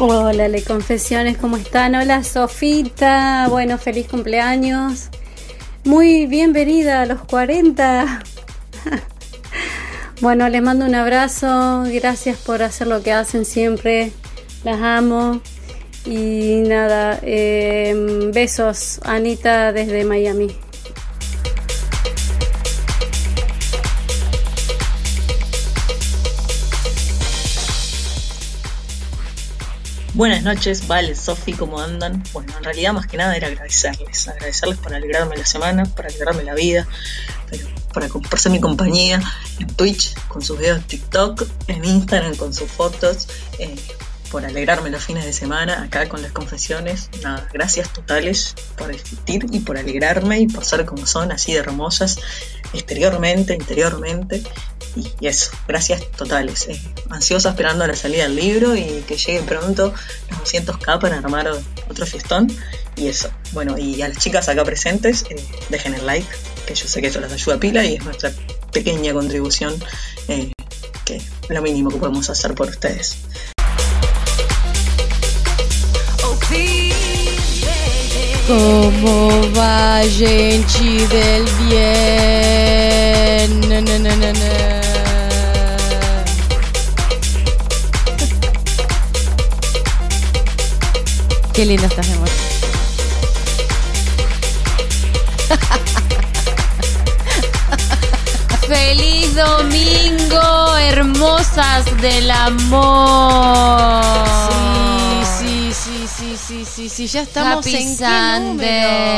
Hola, Le Confesiones, ¿cómo están? Hola, Sofita. Bueno, feliz cumpleaños. Muy bienvenida a los 40. bueno, les mando un abrazo. Gracias por hacer lo que hacen siempre. Las amo. Y nada, eh, besos, Anita, desde Miami. Buenas noches, Vale, Sofi, ¿cómo andan? Bueno, en realidad más que nada era agradecerles, agradecerles por alegrarme la semana, por alegrarme la vida, por ser mi compañía en Twitch con sus videos de TikTok, en Instagram con sus fotos, eh, por alegrarme los fines de semana acá con las confesiones. Nada, gracias totales por existir y por alegrarme y por ser como son, así de hermosas, exteriormente, interiormente. Y, eso, gracias totales. Eh, ansiosa esperando la salida del libro y que llegue pronto los 200k para armar otro fiestón. Y eso, bueno, y a las chicas acá presentes, eh, dejen el like, que yo sé que eso les ayuda a pila y es nuestra pequeña contribución, eh, que es lo mínimo que podemos hacer por ustedes. Como va, gente del bien? Na, na, na, Qué linda estás, amor. ¡Feliz domingo, hermosas del amor! sí, sí, sí, sí, ya estamos en qué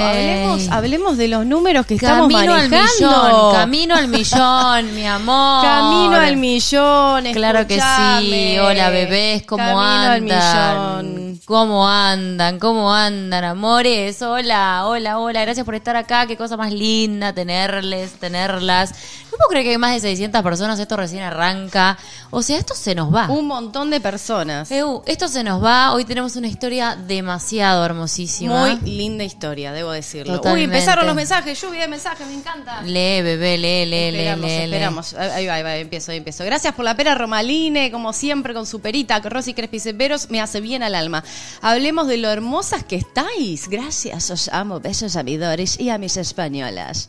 Hablemos, hablemos de los números que estamos manejando. Al millón, camino al millón, mi amor. Camino al millón, Claro que sí. Hola, bebés, ¿cómo camino andan? Al millón. ¿Cómo andan? ¿Cómo andan, amores? Hola, hola, hola. Gracias por estar acá. Qué cosa más linda tenerles, tenerlas. No puedo creer que hay más de 600 personas. Esto recién arranca. O sea, esto se nos va. Un montón de personas. esto se nos va. Hoy tenemos una historia demasiado hermosísima. Muy linda historia, debo decirlo. Uy, empezaron los mensajes. Lluvia de mensajes, me encanta. Lee, bebé, lee, lee, esperamos, lee, Esperamos. Ahí va, ahí va, empiezo, ahí empiezo. Gracias por la pera Romaline, como siempre, con su perita. Rosy Crespi Ceberos me hace bien al alma. Hablemos de lo hermosas que estáis. Gracias, os amo. Besos a mis y a mis españolas.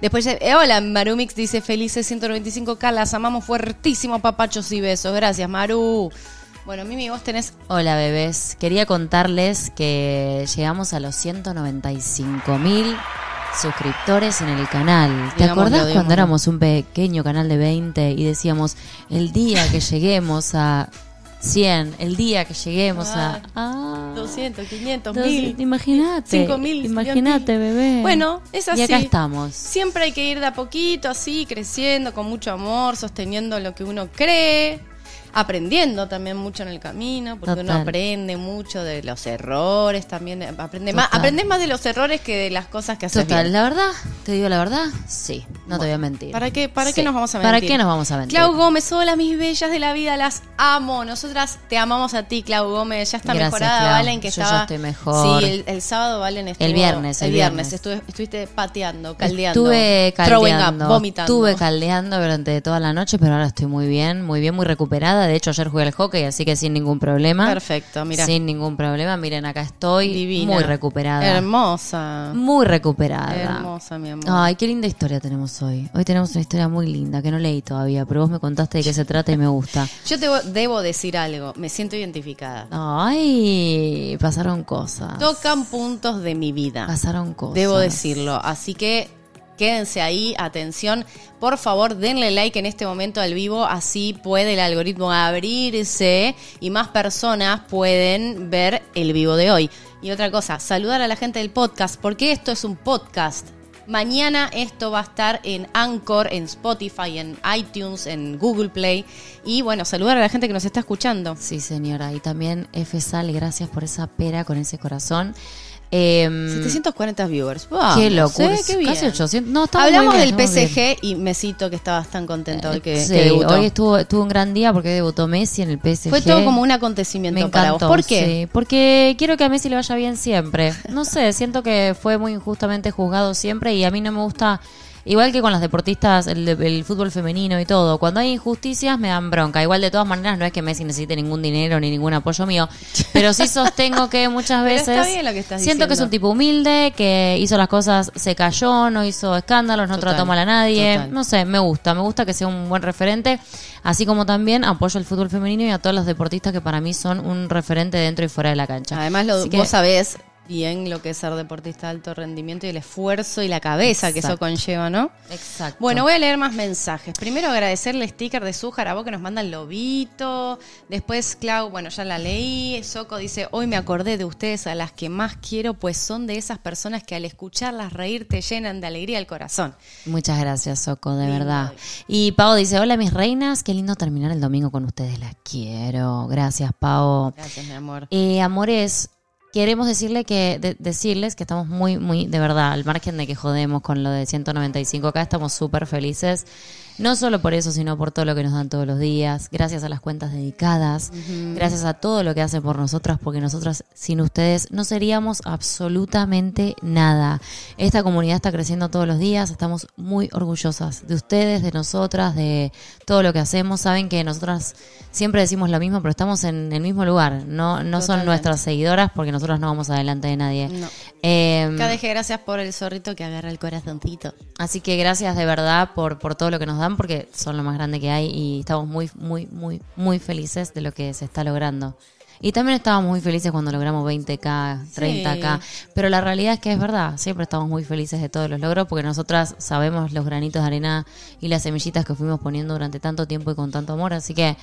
Después, eh, hola, Marumix dice felices 195K, las amamos fuertísimo, papachos y besos. Gracias, Maru. Bueno, Mimi, vos tenés... Hola, bebés. Quería contarles que llegamos a los 195 mil suscriptores en el canal. ¿Te acordás cuando éramos un pequeño canal de 20 y decíamos, el día que lleguemos a 100, el día que lleguemos a... Ah, 200, 500, 1000. Imagínate. 5000. Imagínate, bebé. Bueno, es así. Y acá estamos. Siempre hay que ir de a poquito, así, creciendo, con mucho amor, sosteniendo lo que uno cree aprendiendo también mucho en el camino, porque uno aprende mucho de los errores también, aprende más, aprendes más de los errores que de las cosas que haces Total, la verdad, te digo la verdad, sí, no te voy a mentir. ¿Para qué, para qué nos vamos a mentir? ¿Para qué nos vamos a mentir? Clau Gómez, hola mis bellas de la vida, las amo. Nosotras te amamos a ti, Clau Gómez. Ya está mejorada, Valen, que Yo estaba. Ya estoy mejor. Sí, el, sábado Valen estuvo, El viernes, el, viernes. estuviste pateando, caldeando. Estuve caldeando. vomitando. Estuve caldeando durante toda la noche, pero ahora estoy muy bien, muy bien, muy recuperada. De hecho, ayer jugué al hockey, así que sin ningún problema. Perfecto, mira. Sin ningún problema. Miren, acá estoy. Divina. Muy recuperada. Hermosa. Muy recuperada. Hermosa, mi amor. Ay, qué linda historia tenemos hoy. Hoy tenemos una historia muy linda que no leí todavía, pero vos me contaste de qué se trata y me gusta. Yo te debo decir algo. Me siento identificada. Ay, pasaron cosas. Tocan puntos de mi vida. Pasaron cosas. Debo decirlo. Así que quédense ahí, atención. Por favor, denle like en este momento al vivo, así puede el algoritmo abrirse y más personas pueden ver el vivo de hoy. Y otra cosa, saludar a la gente del podcast, porque esto es un podcast. Mañana esto va a estar en Anchor, en Spotify, en iTunes, en Google Play. Y bueno, saludar a la gente que nos está escuchando. Sí, señora. Y también F. Sal, gracias por esa pera con ese corazón. Eh, 740 viewers. qué locura. ¿eh? Qué bien. Casi 800. No, Hablamos del PSG y Mesito que estabas tan contento hoy que, sí, debutó. Hoy estuvo, estuvo un gran día porque debutó Messi en el PSG. Fue todo como un acontecimiento me para vos. ¿Por qué? Sí, porque quiero que a Messi le vaya bien siempre. No sé, siento que fue muy injustamente juzgado siempre y a mí no me gusta Igual que con las deportistas, el, el fútbol femenino y todo. Cuando hay injusticias me dan bronca. Igual de todas maneras no es que Messi necesite ningún dinero ni ningún apoyo mío. Pero sí sostengo que muchas veces que siento que es un tipo humilde, que hizo las cosas, se cayó, no hizo escándalos, no Total, trató mal a nadie. total. No sé, me gusta, me gusta que sea un buen referente. Así como también apoyo el fútbol femenino y a todos los deportistas que para mí son un referente dentro y fuera de la cancha. Además, lo, que- vos sabés bien lo que es ser deportista de alto rendimiento y el esfuerzo y la cabeza que eso conlleva, ¿no? Exacto. Bueno, voy a leer más mensajes. Primero agradecerle el sticker de Zújar a vos que nos manda el lobito. Después, Clau, bueno, ya la leí. Soco dice, hoy me acordé de ustedes a las que más quiero, pues son de esas personas que al escucharlas reír te llenan de alegría el corazón. Muchas gracias, Soco, de Lindo. verdad. Y Pau dice, hola mis reinas, qué lindo terminar el domingo con ustedes, las quiero. Gracias, Pau. Gracias, mi amor. Eh, amores, queremos decirle que de- decirles que estamos muy, muy, de verdad, al margen de que jodemos con lo de 195 acá, estamos súper felices. No solo por eso, sino por todo lo que nos dan todos los días. Gracias a las cuentas dedicadas. Gracias a todo lo que hacen por nosotras, porque nosotras sin ustedes no seríamos absolutamente nada. Esta comunidad está creciendo todos los días. Estamos muy orgullosas de ustedes, de nosotras, de todo lo que hacemos. Saben que nosotras siempre decimos lo mismo, pero estamos en el mismo lugar. No, no son nuestras seguidoras porque nosotros no vamos adelante de nadie. No. Eh, Cadeje, gracias por el zorrito que agarra el corazoncito. Así que gracias de verdad por, por todo lo que nos dan, porque son lo más grande que hay y estamos muy, muy, muy, muy felices de lo que se está logrando. Y también estábamos muy felices cuando logramos 20k, 30k, pero la realidad es que es verdad, siempre estamos muy felices de todos los logros porque nosotras sabemos los granitos de arena y las semillitas que fuimos poniendo durante tanto tiempo y con tanto amor, así que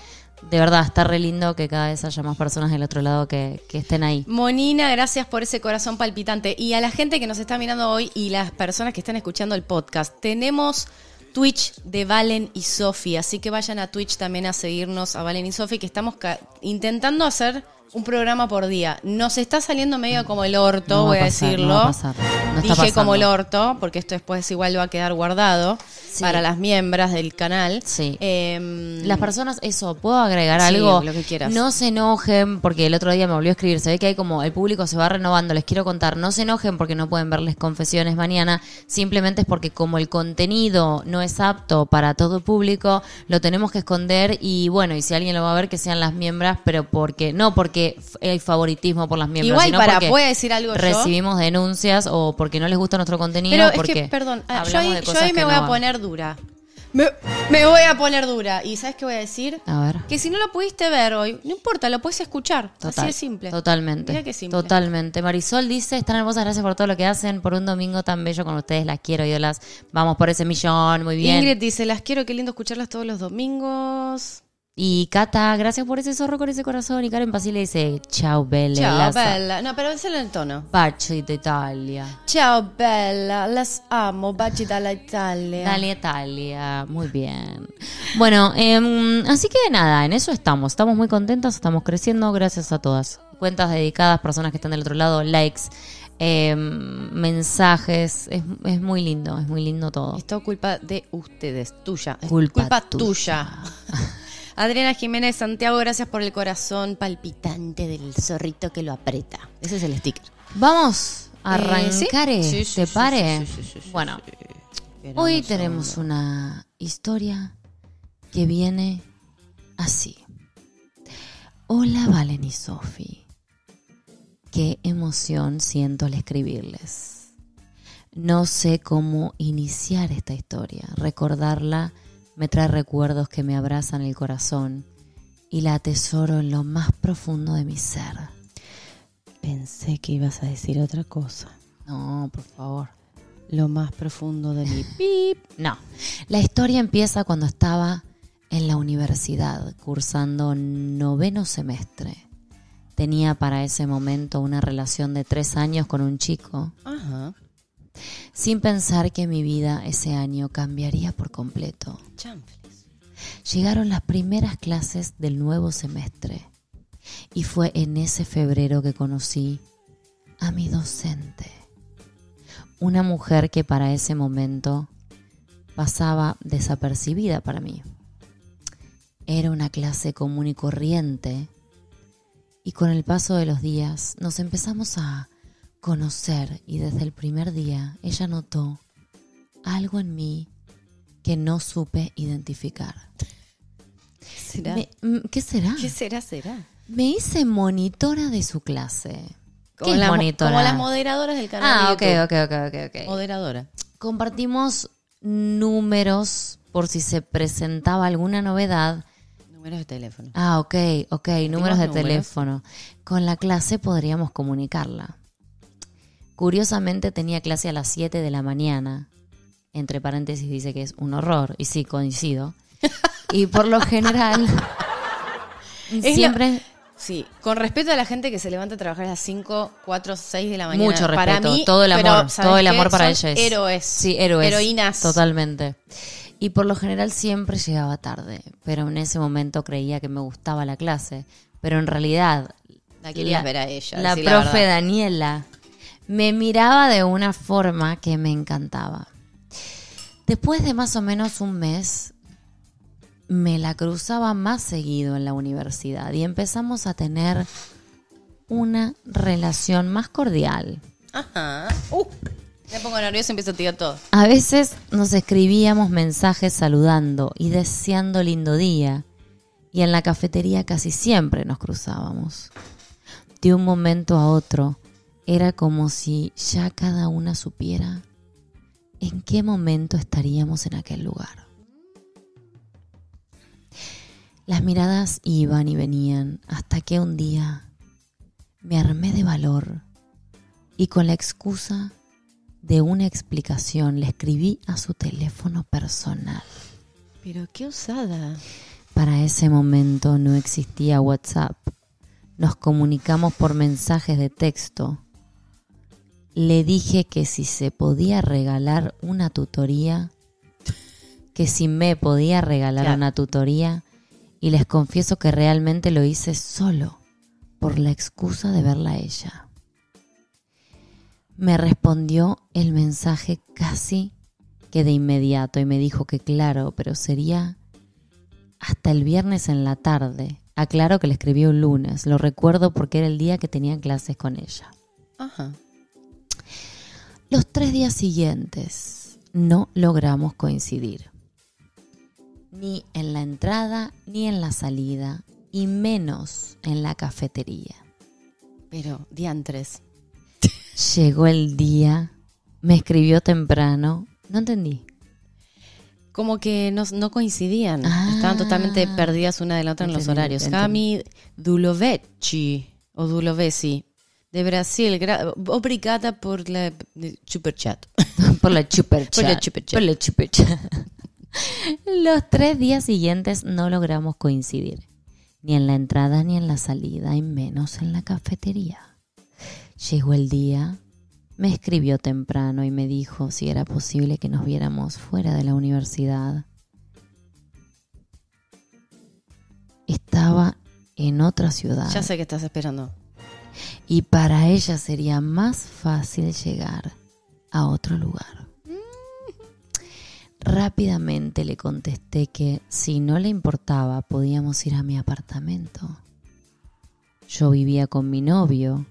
de verdad está re lindo que cada vez haya más personas del otro lado que, que estén ahí. Monina, gracias por ese corazón palpitante. Y a la gente que nos está mirando hoy y las personas que están escuchando el podcast, tenemos Twitch de Valen y Sofi, así que vayan a Twitch también a seguirnos a Valen y Sofi, que estamos intentando hacer un programa por día. Nos está saliendo medio como el orto, No voy a, pasar, decirlo. no va a pasar. No está Dije pasando. como el orto, porque esto después igual va a quedar guardado Sí. para las miembros del canal. Sí. Em, Las personas, eso, ¿puedo agregar Sí, algo? lo que quieras. No se enojen, porque el otro día me volvió a escribir, se ve que hay como, el público se va renovando, les quiero contar, no se enojen porque no pueden verles confesiones mañana, simplemente es porque como el contenido no es apto para todo público, lo tenemos que esconder y bueno, y si alguien lo va a ver, que sean las miembros, pero porque, no porque f- hay favoritismo por las miembros, Igual, sino para, porque voy a decir algo yo. recibimos denuncias o porque no les gusta nuestro contenido, Pero es porque que, perdón, ah, yo ahí, yo ahí me que voy no a poner dura. Me, me voy a poner dura. ¿Y sabes qué voy a decir? A ver. Que si no lo pudiste ver hoy, no importa, lo puedes escuchar. Total, Así de simple. Totalmente. Mira qué simple. Totalmente. Marisol dice, están hermosas, gracias por todo lo que hacen, por un domingo tan bello con ustedes, las quiero, ídolas. Vamos por ese millón, muy bien. Ingrid dice, las quiero, qué lindo escucharlas todos los domingos. Y Cata, gracias por ese zorro con ese corazón. Y Karen Basile dice, chao, Bella. Ciao, las- bella. No, pero ese en el tono. Baci d'Italia. Ciao, bella. Las amo. Baci dalla Italia. Dale Italia, muy bien. Bueno, em, así que nada, en eso estamos. Estamos muy contentas, estamos creciendo, gracias a todas. Cuentas dedicadas, personas que están del otro lado, likes, em, mensajes. Es, es muy lindo, es muy lindo todo. Esto culpa de ustedes, tuya. Es Culpa tuya. Adriana Jiménez Santiago, gracias por el corazón palpitante del zorrito que lo aprieta. Ese es el sticker. Vamos a arrancar, eh, Sí, sí, ¿te sí, pare? bueno, hoy tenemos una historia que viene así. Hola Valen y Sofi. Qué emoción siento al escribirles. No sé cómo iniciar esta historia. Recordarla me trae recuerdos que me abrazan el corazón y la atesoro en lo más profundo de mi ser. Pensé que ibas a decir otra cosa. No, por favor. Lo más profundo de mi pip. No. La historia empieza cuando estaba en la universidad, cursando noveno semestre. Tenía para ese momento una relación de tres años con un chico, Ajá. Sin pensar que mi vida ese año cambiaría por completo. Chanfles. Llegaron las primeras clases del nuevo semestre y fue en ese febrero que conocí a mi docente. Una mujer que para ese momento pasaba desapercibida para mí. Era una clase común y corriente y con el paso de los días nos empezamos a conocer y desde el primer día ella notó algo en mí que no supe identificar. ¿Será? Me- mm, ¿Qué será? ¿Qué será, será? Me hice monitora de su clase. Como, ¿Qué la- monitora? como las moderadoras del canal. Ah, de ok, ok, ok, ok, ok. Moderadora. Compartimos números por si se presentaba alguna novedad. Números de teléfono. Ah, ok, ok, números de números. teléfono. Con la clase podríamos comunicarla. Curiosamente tenía clase a las 7 de la mañana. Entre paréntesis dice que es un horror, y sí, coincido. Y por lo general, siempre... Sí, con respeto a la gente que se levanta a trabajar a las 5, 4, 6 de la mañana. Mucho respeto. Para mí, todo el amor, ¿sabes todo el qué? amor para Son ella es. Héroes. Sí, héroes. Heroínas. Totalmente. Y por lo general siempre llegaba tarde, pero en ese momento creía que me gustaba la clase, pero en realidad La querías ver a ella. la profe. Daniela me miraba de una forma que me encantaba. Después de más o menos un mes, me la cruzaba más seguido en la universidad y empezamos a tener una relación más cordial. Ajá. Uh, me pongo nerviosa y empiezo a tirar todo. A veces nos escribíamos mensajes saludando y deseando lindo día, y en la cafetería casi siempre nos cruzábamos. De un momento a otro, era como si ya cada una supiera en qué momento estaríamos en aquel lugar. Las miradas iban y venían hasta que un día me armé de valor y con la excusa de una explicación le escribí a su teléfono personal. Pero qué osada. Para ese momento no existía WhatsApp. Nos comunicamos por mensajes de texto. Le dije que si se podía regalar una tutoría, que si me podía regalar Claro. una tutoría, y les confieso que realmente lo hice solo, por la excusa de verla a ella. Me respondió el mensaje casi que de inmediato y me dijo que claro, pero sería hasta el viernes en la tarde. Aclaro que le escribió un lunes, lo recuerdo porque era el día que tenía clases con ella. Ajá. Los tres días siguientes no logramos coincidir. Ni en la entrada ni en la salida, y menos en la cafetería. Pero, diantres. Llegó el día, me escribió temprano, no entendí. Como que no, no coincidían. Ah. Estaban totalmente perdidas una de la otra en los horarios. Cami o Dulovesi de Brasil. Obrigada por la super chat. Por la chuper Por la chat. chuper chat. Por la chuper chat. Los tres días siguientes no logramos coincidir. Ni en la entrada ni en la salida, y menos en la cafetería. Llegó el día, me escribió temprano y me dijo si era posible que nos viéramos fuera de la universidad. Estaba en otra ciudad Ya sé que estás esperando. Y para ella sería más fácil llegar a otro lugar. Rápidamente le contesté que si no le importaba podíamos ir a mi apartamento. Yo vivía con mi novio,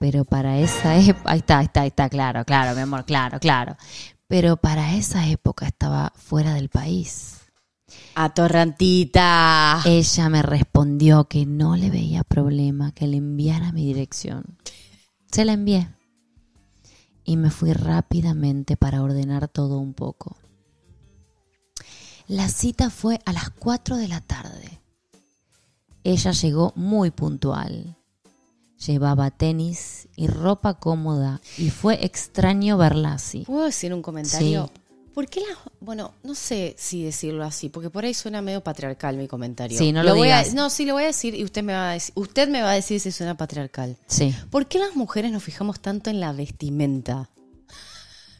pero para esa época... Ahí está, ahí está, ahí está, claro, claro, mi amor, claro, claro. Pero para esa época estaba fuera del país. Atorrantita. Ella me respondió que no le veía problema que le enviara mi dirección. Se la envié. Y me fui rápidamente para ordenar todo un poco. La cita fue a las 4 de la tarde. Ella llegó muy puntual. Llevaba tenis y ropa cómoda y fue extraño verla así. ¿Puedo decir un comentario? Sí. ¿Por qué las.? Bueno, no sé si decirlo así, porque por ahí suena medio patriarcal mi comentario. Sí, no lo voy a- digas. no, sí, lo voy a decir y usted me va a decir, usted me va a decir si suena patriarcal. Sí. ¿Por qué las mujeres nos fijamos tanto en la vestimenta?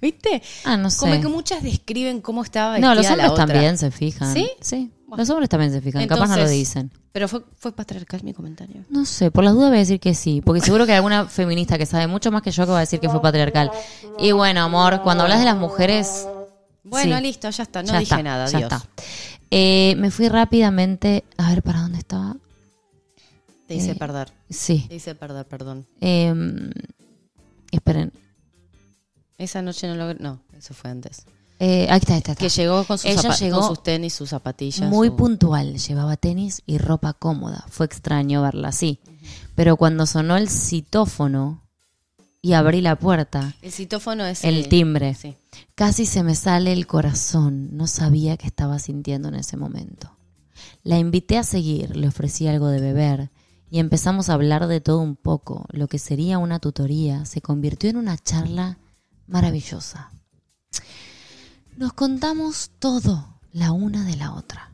¿Viste? Ah, no sé. Como que muchas describen cómo estaba vestida No, los la hombres otra. también se fijan. ¿Sí? Sí. Bueno. Los hombres también se fijan. Capaz no lo Entonces- dicen. Pero fue, fue patriarcal mi comentario. No sé, por las dudas voy a decir que sí, porque seguro que hay alguna feminista que sabe mucho más que yo que va a decir que fue patriarcal. Y bueno, amor, cuando hablas de las mujeres... Bueno, sí, listo, ya está. No ya dije está, nada, ya Dios. está. Eh, me fui rápidamente, a ver, ¿para dónde estaba? Te hice Eh, perder. Sí. Te hice perder, perdón. Eh, esperen, Esa noche no logré. No, eso fue antes. Eh, ahí está, ahí está. Que llegó con sus, Ella llegó con sus tenis, sus zapatillas. Muy su- puntual, llevaba tenis y ropa cómoda. Fue extraño verla así. Pero cuando sonó el citófono y abrí la puerta, El citófono es el timbre, Sí. casi se me sale el corazón. No sabía qué estaba sintiendo en ese momento. La invité a seguir, le ofrecí algo de beber y empezamos a hablar de todo un poco. Lo que sería una tutoría se convirtió en una charla maravillosa. Nos contamos todo la una de la otra.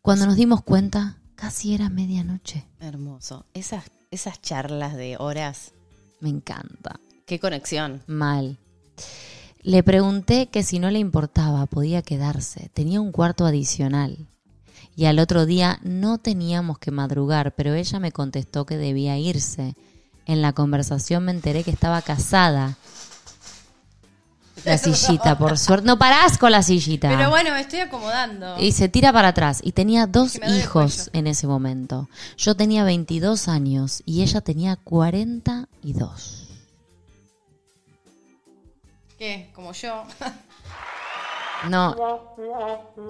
Cuando nos dimos cuenta, casi era medianoche. Hermoso. Esas, esas charlas de horas. Me encanta. Qué conexión. Mal. Le pregunté que si no le importaba podía quedarse. Tenía un cuarto adicional. Y al otro día no teníamos que madrugar, pero ella me contestó que debía irse. En la conversación me enteré que estaba casada. La sillita, por suerte. No parás con la sillita. Pero bueno, me estoy acomodando. Y se tira para atrás. Y tenía dos hijos en ese momento. Yo tenía 22 años y ella tenía 42. ¿Qué? Como yo. No.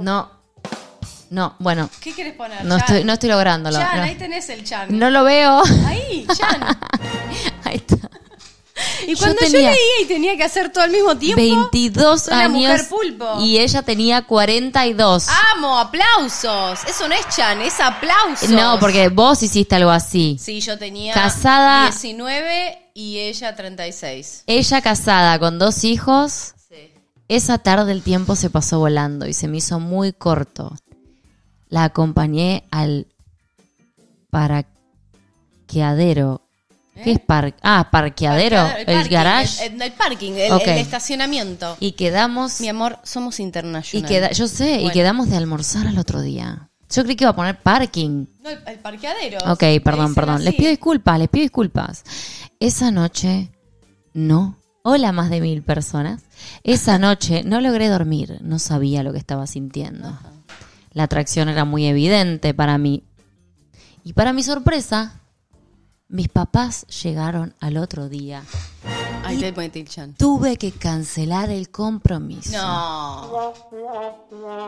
No. No, bueno. ¿Qué quieres poner? No Chan? estoy, no estoy lográndolo. Chan, no. ahí tenés el Chan. No lo veo. Ahí, Chan. Ahí está. Y cuando yo, tenía leía y tenía que hacer todo al mismo tiempo. 22 soy la años. mujer pulpo. Y ella tenía 42. ¡Amo! ¡Aplausos! Eso no es Chan, es aplausos. no, porque vos hiciste algo así. Sí, yo tenía Casada- 19 y ella 36. Ella casada con dos hijos. Sí. Esa tarde el tiempo se pasó volando y se me hizo muy corto. La acompañé al parqueadero. ¿Qué es par Ah, parqueadero, el, parking, garage. El, el parking, el, Ok. el estacionamiento. y quedamos Mi amor, somos y internacionales. queda, yo sé, y quedamos de almorzar al otro día. Yo creí que iba a poner parking. No, el, parqueadero. Ok, perdón, perdón. Les así. pido disculpas, les pido disculpas. Esa noche, no. Hola, más de mil personas. Esa noche no logré dormir, no sabía lo que estaba sintiendo. La atracción era muy evidente para mí. Y para mi sorpresa, mis papás llegaron al otro día. Ahí te. Tuve que cancelar el compromiso. No.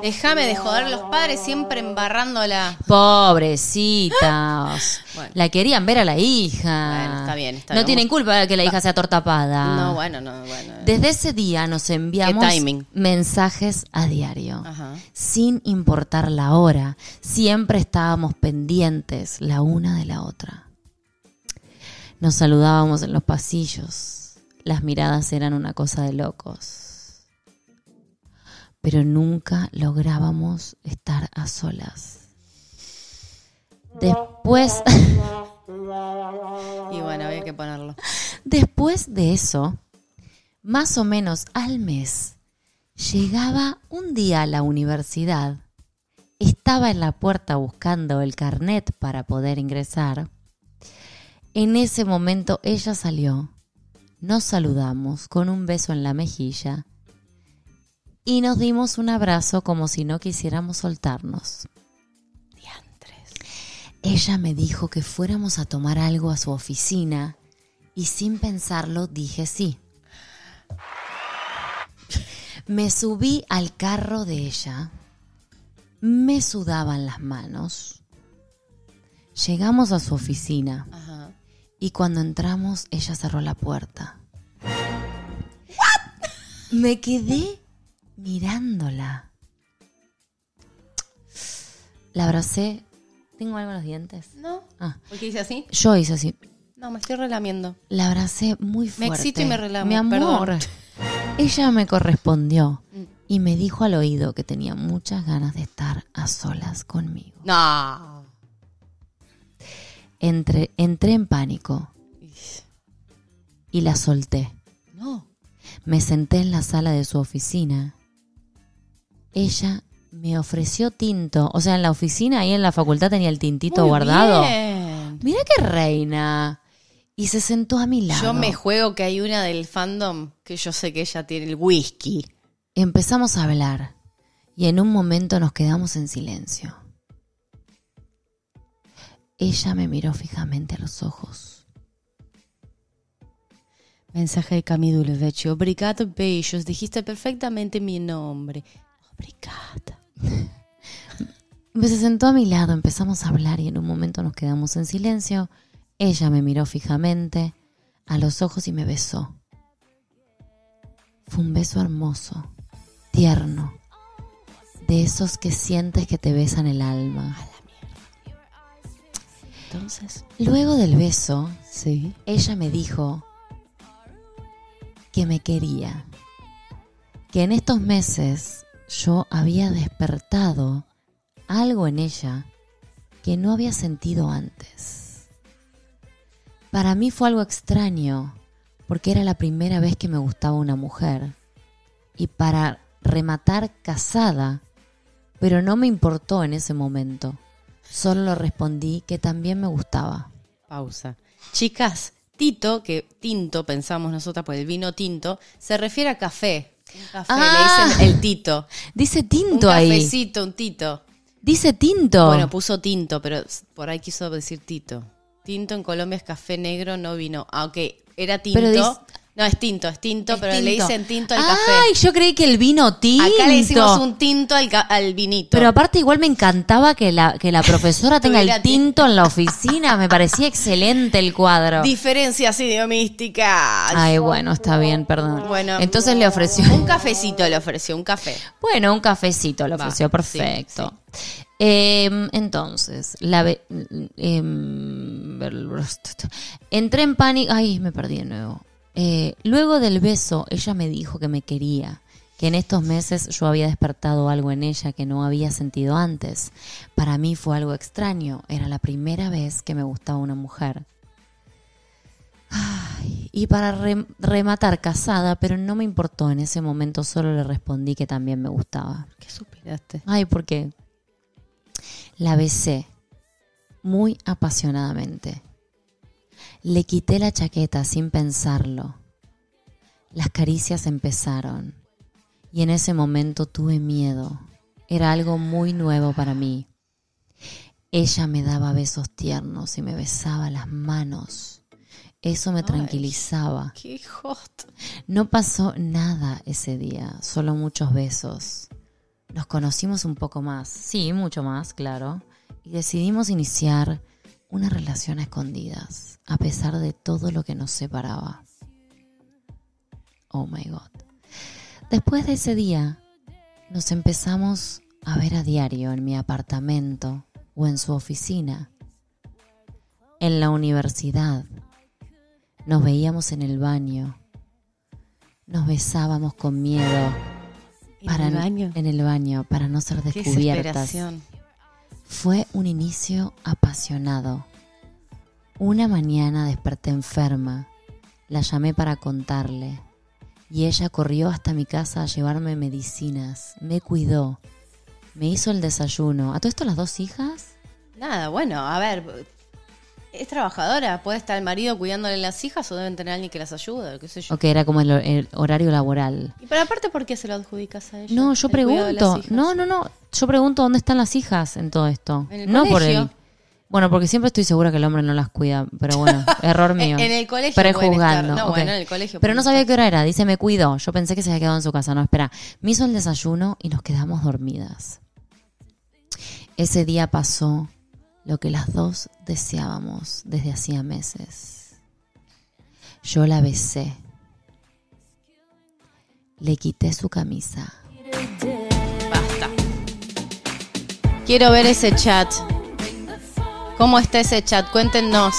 Déjame de joder los padres siempre embarrándola. Pobrecitas. Bueno. La querían ver a la hija. Bueno, está bien, está no bien. tienen culpa de que la hija sea tortapada. No, bueno, no, bueno. Desde ese día nos enviamos Qué timing. mensajes a diario. Ajá. Sin importar la hora, siempre estábamos pendientes la una de la otra. Nos saludábamos en los pasillos. Las miradas eran una cosa de locos. Pero nunca lográbamos estar a solas. Después, Y bueno, había que ponerlo. después de eso, más o menos al mes, llegaba un día a la universidad, estaba en la puerta buscando el carnet para poder ingresar. En ese momento ella salió, nos saludamos con un beso en la mejilla y nos dimos un abrazo como si no quisiéramos soltarnos. Ella me dijo que fuéramos a tomar algo a su oficina y sin pensarlo dije sí. Me subí al carro de ella, me sudaban las manos. Llegamos a su oficina Ajá. Y cuando entramos ella cerró la puerta. Me quedé mirándola. La abracé. ¿Tengo algo en los dientes? ¿No? Ah, ¿Por qué hice así? yo hice así. No, me estoy relamiendo. La abracé muy Me fuerte. excito y me relamo, Mi amor. perdón. Ella me correspondió Mm. y me dijo al oído que tenía muchas ganas de estar a solas conmigo. No. Entré, entré en pánico y la solté. No. Me senté en la sala de su oficina. Ella me ofreció tinto. O sea, en la oficina, ahí en la facultad tenía el tintito Muy guardado. bien. Mira qué reina. Y se sentó a mi lado. Yo me juego que hay una del fandom que yo sé que ella tiene el whisky. Empezamos a hablar y en un momento nos quedamos en silencio. Ella me miró fijamente a los ojos. Me Mensaje de Camilo Levecho. Obrigado, beijos. Dijiste perfectamente mi nombre. Obrigada. Se sentó a mi lado, empezamos a hablar y en un momento nos quedamos en silencio. Ella me miró fijamente a los ojos y me besó. Fue un beso hermoso, tierno, de esos que sientes que te besan el alma. Entonces, Luego del beso, sí. ella me dijo que me quería, que en estos meses yo había despertado algo en ella que no había sentido antes. Para mí fue algo extraño, porque era la primera vez que me gustaba una mujer. Y para rematar casada, pero no me importó en ese momento. Solo respondí que también me gustaba. Pausa. Chicas, Tito, que tinto pensamos nosotras por el vino tinto, se refiere a café. Un café, Ah. le dicen el tito. Dice Un tinto ahí. cafecito, un tito. Dice tinto. Bueno, puso tinto, pero por ahí quiso decir tito. Tinto en Colombia es café negro, no vino. Aunque era tinto. Pero No, es tinto, es tinto, Es pero le dicen tinto al Ay, café. yo creí que el vino tinto. Acá le decimos un tinto al, al vinito. Pero aparte igual me encantaba que la, que la profesora tenga el tinto en la oficina. Me parecía excelente el cuadro. Diferencias idiomísticas. Ay, bueno, está bien, perdón. Bueno, Entonces le ofreció... Un cafecito le ofreció, un café. Bueno, un cafecito le Va, ofreció, sí, perfecto. Em, entonces, la ve- em, entré en pánico. Ay, me perdí de nuevo. Eh, luego del beso, ella me dijo que me quería, que en estos meses yo había despertado algo en ella que no había sentido antes. Para mí fue algo extraño, era la primera vez que me gustaba una mujer. Ay, y para re- rematar casada, pero no me importó en ese momento, solo le respondí que también me gustaba. ¿Qué suspiraste? Ay, porque la besé muy apasionadamente. Le quité la chaqueta sin pensarlo. Las caricias empezaron y en ese momento tuve miedo. Era algo muy nuevo para mí. Ella me daba besos tiernos y me besaba las manos. Eso me tranquilizaba. Qué hot. No pasó nada ese día, solo muchos besos. Nos conocimos un poco más, sí, mucho más, claro, y decidimos iniciar una relación a escondidas, a pesar de todo lo que nos separaba. Oh my God. Después de ese día, nos empezamos a ver a diario en mi apartamento o en su oficina, en la universidad. Nos veíamos en el baño. Nos besábamos con miedo. ¿En el baño? En el baño, para no ser Qué descubiertas. desesperación. Fue un inicio apasionado. Una mañana desperté enferma. La llamé para contarle. Y ella corrió hasta mi casa a llevarme medicinas. Me cuidó. Me hizo el desayuno. ¿A todo esto las dos hijas? Nada, bueno, a ver. Es trabajadora, puede estar el marido cuidándole las hijas o deben tener alguien que las ayude, qué sé yo. O que era como el, el horario laboral. Y pero aparte, ¿por qué se lo adjudicas a ella? No, yo pregunto. No, no, no. Yo pregunto dónde están las hijas en todo esto. En el no por colegio. el. Bueno, porque siempre estoy segura que el hombre no las cuida, pero bueno, error mío. En el colegio Prejuzgando. No, ok. bueno, en el colegio Pero no sabía estar. qué hora era. Dice, me cuidó. Yo pensé que se había quedado en su casa. No, espera. Me hizo el desayuno y nos quedamos dormidas. Ese día pasó lo que las dos deseábamos desde hacía meses. Yo la besé. Le quité su camisa. Basta. Quiero ver ese chat. ¿Cómo está ese chat? Cuéntenos.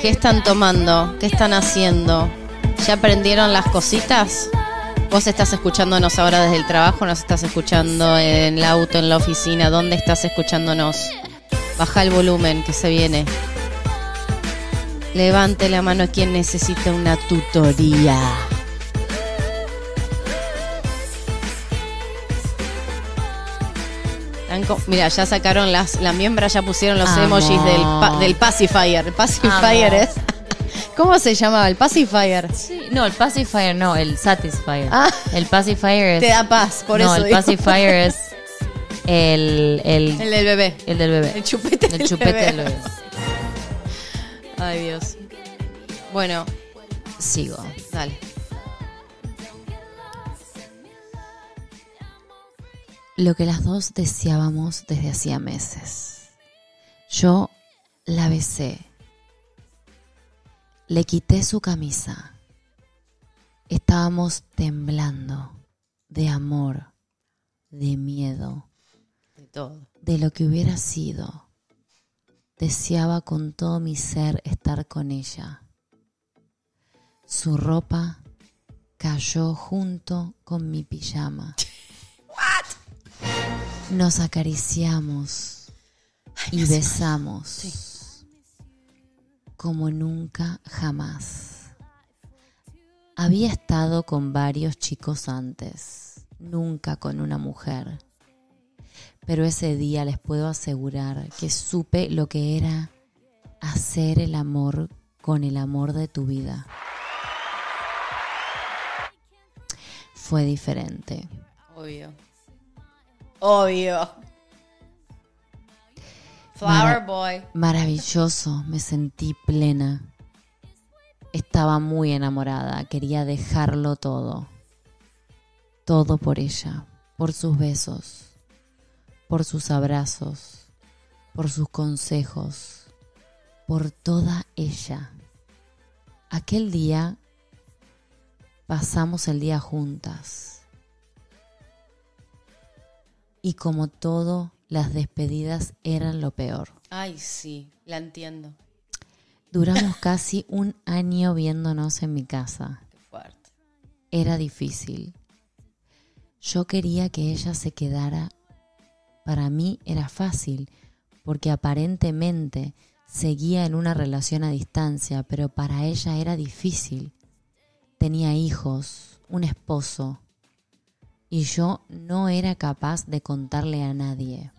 ¿Qué están tomando? ¿Qué están haciendo? ¿Ya aprendieron las cositas? ¿Vos estás escuchándonos ahora desde el trabajo? ¿Nos estás escuchando en el auto, en la oficina? ¿Dónde estás escuchándonos? Baja el volumen que se viene. Levante la mano quien necesita una tutoría. Mira, ya sacaron las, las miembros, ya pusieron los emojis del, pa- del pacifier. El pacifier es. ¿Cómo se llamaba? El pacifier. No, el pacifier no, el satisfier. Ah. El pacifier es... Te da paz, por no, eso. el digo. pacifier es el, el, El del bebé. el del bebé. El chupete El del chupete bebé. del bebé. Ay, Dios. Bueno, Sigo. dale. Lo que las dos deseábamos desde hacía meses. Yo la besé. Le quité su camisa. Estábamos temblando de amor, de miedo, De todo. de lo que hubiera sido. Deseaba con todo mi ser estar con ella. Su ropa cayó junto con mi pijama. Nos acariciamos y besamos como nunca jamás. Había estado con varios chicos antes, nunca con una mujer. Pero ese día les puedo asegurar que supe lo que era hacer el amor con el amor de tu vida. Fue diferente. Obvio. Obvio. Flower Mara- Boy. Maravilloso, me sentí plena. Estaba muy enamorada, quería dejarlo todo. Todo por ella, por sus besos, por sus abrazos, por sus consejos, por toda ella. Aquel día pasamos el día juntas. Y como todo, las despedidas eran lo peor. Ay, sí, la entiendo. Duramos casi un año viéndonos en mi casa. Qué fuerte. Era difícil. Yo quería que ella se quedara. Para mí era fácil, porque aparentemente seguía en una relación a distancia, pero para ella era difícil. Tenía hijos, un esposo, y yo no era capaz de contarle a nadie.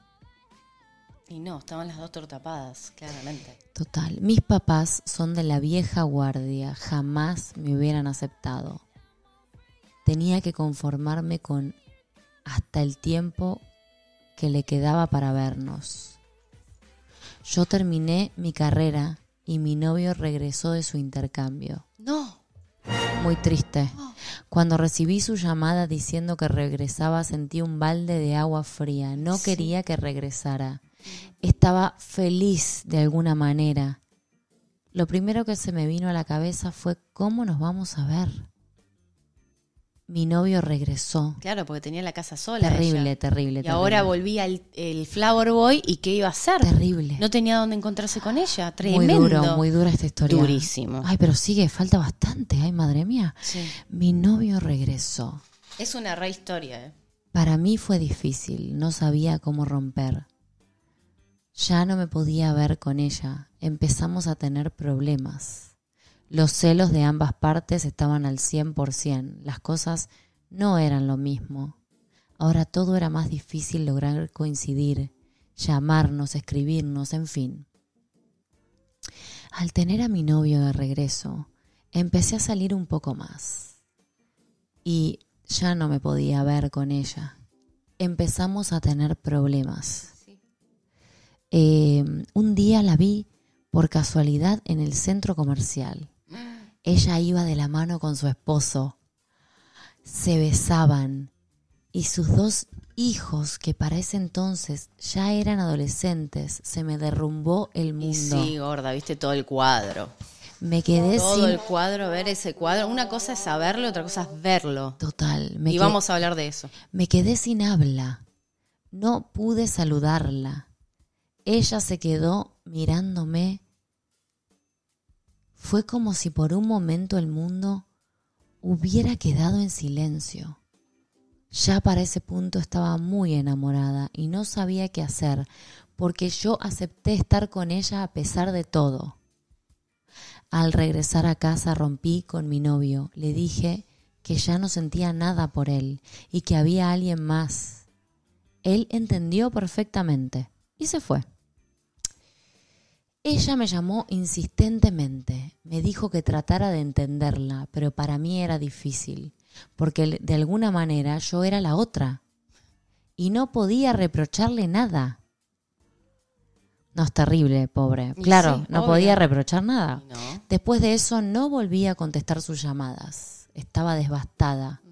Y no, estaban las dos tortapadas, claramente. Total, mis papás son de la vieja guardia, jamás me hubieran aceptado. Tenía que conformarme con hasta el tiempo que le quedaba para vernos. Yo terminé mi carrera y mi novio regresó de su intercambio. No. Muy triste. Cuando recibí su llamada diciendo que regresaba sentí un balde de agua fría. No quería que regresara. Estaba feliz de alguna manera. Lo primero que se me vino a la cabeza fue ¿cómo nos vamos a ver? Mi novio regresó. Claro, porque tenía la casa sola. Terrible, ella. terrible, Y ahora volvía el, el Flower Boy y ¿qué iba a hacer? Terrible. No tenía dónde encontrarse con ella. muy Tremendo. duro, muy dura esta historia. Durísimo. Ay, pero sigue, falta bastante. Ay, madre mía. Sí. Mi novio regresó. Es una re historia, ¿eh? Para mí fue difícil, no sabía cómo romper. Ya no me podía ver con ella, empezamos a tener problemas. Los celos de ambas partes estaban al 100%, las cosas no eran lo mismo. Ahora todo era más difícil lograr coincidir, llamarnos, escribirnos, en fin. Al tener a mi novio de regreso, empecé a salir un poco más. Y ya no me podía ver con ella. Empezamos a tener problemas. Eh, un día la vi por casualidad en el centro comercial. Ella iba de la mano con su esposo. Se besaban. Y sus dos hijos, que para ese entonces ya eran adolescentes, se me derrumbó el Y mundo. sí, gorda, viste todo el cuadro. Me quedé Todo sin... el cuadro, ver ese cuadro. Una cosa es saberlo, otra cosa es verlo. Total. Me y vamos a hablar de eso. Me quedé sin habla. No pude saludarla. Ella se quedó mirándome. Fue como si por un momento el mundo hubiera quedado en silencio. Ya para ese punto estaba muy enamorada y no sabía qué hacer porque yo acepté estar con ella a pesar de todo. Al regresar a casa rompí con mi novio. Le dije que ya no sentía nada por él y que había alguien más. Él entendió perfectamente y se fue. Ella me llamó insistentemente, me dijo que tratara de entenderla, pero para mí era difícil, porque de alguna manera yo era la otra y no podía reprocharle nada. No, es terrible, pobre. Y claro, sí, no obvio. podía reprochar nada. No. Después de eso no volví a contestar sus llamadas. Estaba devastada.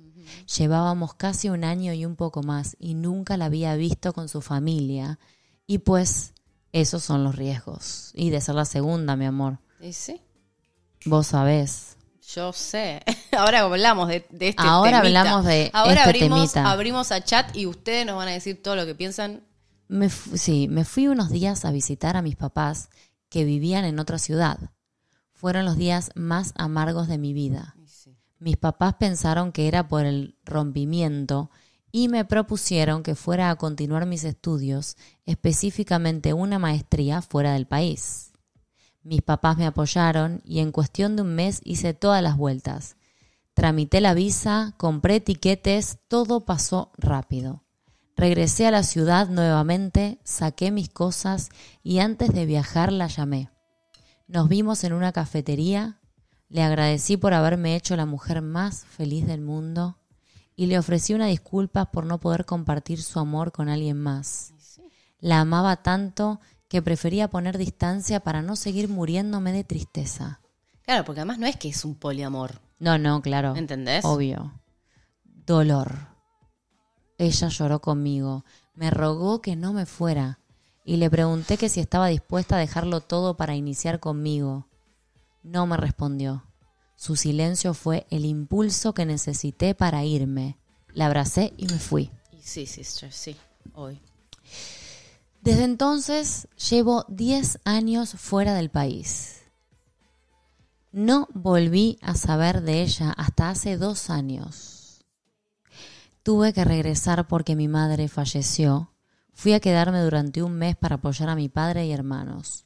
Llevábamos casi un año y un poco más y nunca la había visto con su familia. Y pues esos son los riesgos. Y de ser la segunda, mi amor. Y sí, Vos sabés. yo sé. Ahora hablamos de, de este Ahora temita. hablamos de Ahora este abrimos, temita. abrimos a chat y ustedes nos van a decir todo lo que piensan. Me sí, me fui unos días a visitar a mis papás que vivían en otra ciudad. Fueron los días más amargos de mi vida. Mis papás pensaron que era por el rompimiento y me propusieron que fuera a continuar mis estudios, específicamente una maestría fuera del país. Mis papás me apoyaron y en cuestión de un mes hice todas las vueltas. Tramité la visa, compré tiquetes, todo pasó rápido. Regresé a la ciudad nuevamente, saqué mis cosas y antes de viajar la llamé. Nos vimos en una cafetería, le agradecí por haberme hecho la mujer más feliz del mundo y le ofrecí una disculpa por no poder compartir su amor con alguien más. La amaba tanto que prefería poner distancia para no seguir muriéndome de tristeza. Claro, porque además no es que es un poliamor. No, no, claro. ¿Entendés? Obvio. Dolor. Ella lloró conmigo, me rogó que no me fuera y le pregunté que si estaba dispuesta a dejarlo todo para iniciar conmigo. No me respondió. Su silencio fue el impulso que necesité para irme. La abracé y me fui. Sí, sister, sí, hoy. Desde entonces llevo 10 años fuera del país. No volví a saber de ella hasta hace dos años. Tuve que regresar porque mi madre falleció. Fui a quedarme durante un mes para apoyar a mi padre y hermanos.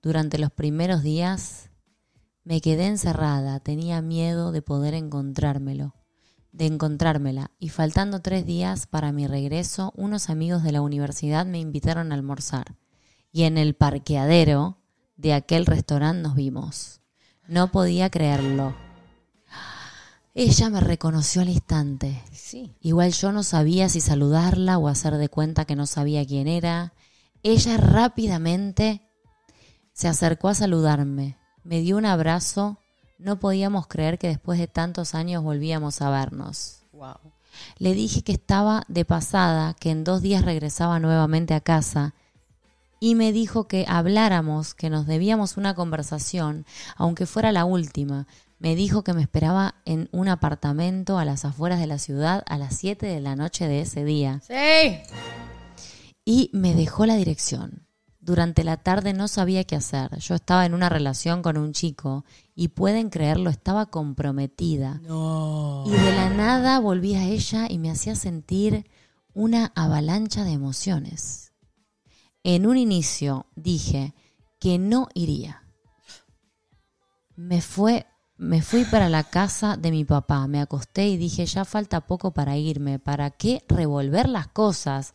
Durante los primeros días me quedé encerrada, tenía miedo de poder encontrármelo, de encontrármela, y faltando tres días para mi regreso, unos amigos de la universidad me invitaron a almorzar, y en el parqueadero de aquel restaurante nos vimos. No podía creerlo. Ella me reconoció al instante. Sí. Igual yo no sabía si saludarla o hacer de cuenta que no sabía quién era. Ella rápidamente se acercó a saludarme, me dio un abrazo. No podíamos creer que después de tantos años volvíamos a vernos. Wow. Le dije que estaba de pasada, que en dos días regresaba nuevamente a casa y me dijo que habláramos, que nos debíamos una conversación, aunque fuera la última. Me dijo que me esperaba en un apartamento a las afueras de la ciudad a las 7 de la noche de ese día Sí. y me dejó la dirección. Durante la tarde no sabía qué hacer. Yo estaba en una relación con un chico y pueden creerlo, estaba comprometida. Y de la nada volví a ella y me hacía sentir una avalancha de emociones. En un inicio dije que no iría. Me fue me fui para la casa de mi papá, me acosté y dije, ya falta poco para irme, ¿para qué revolver las cosas?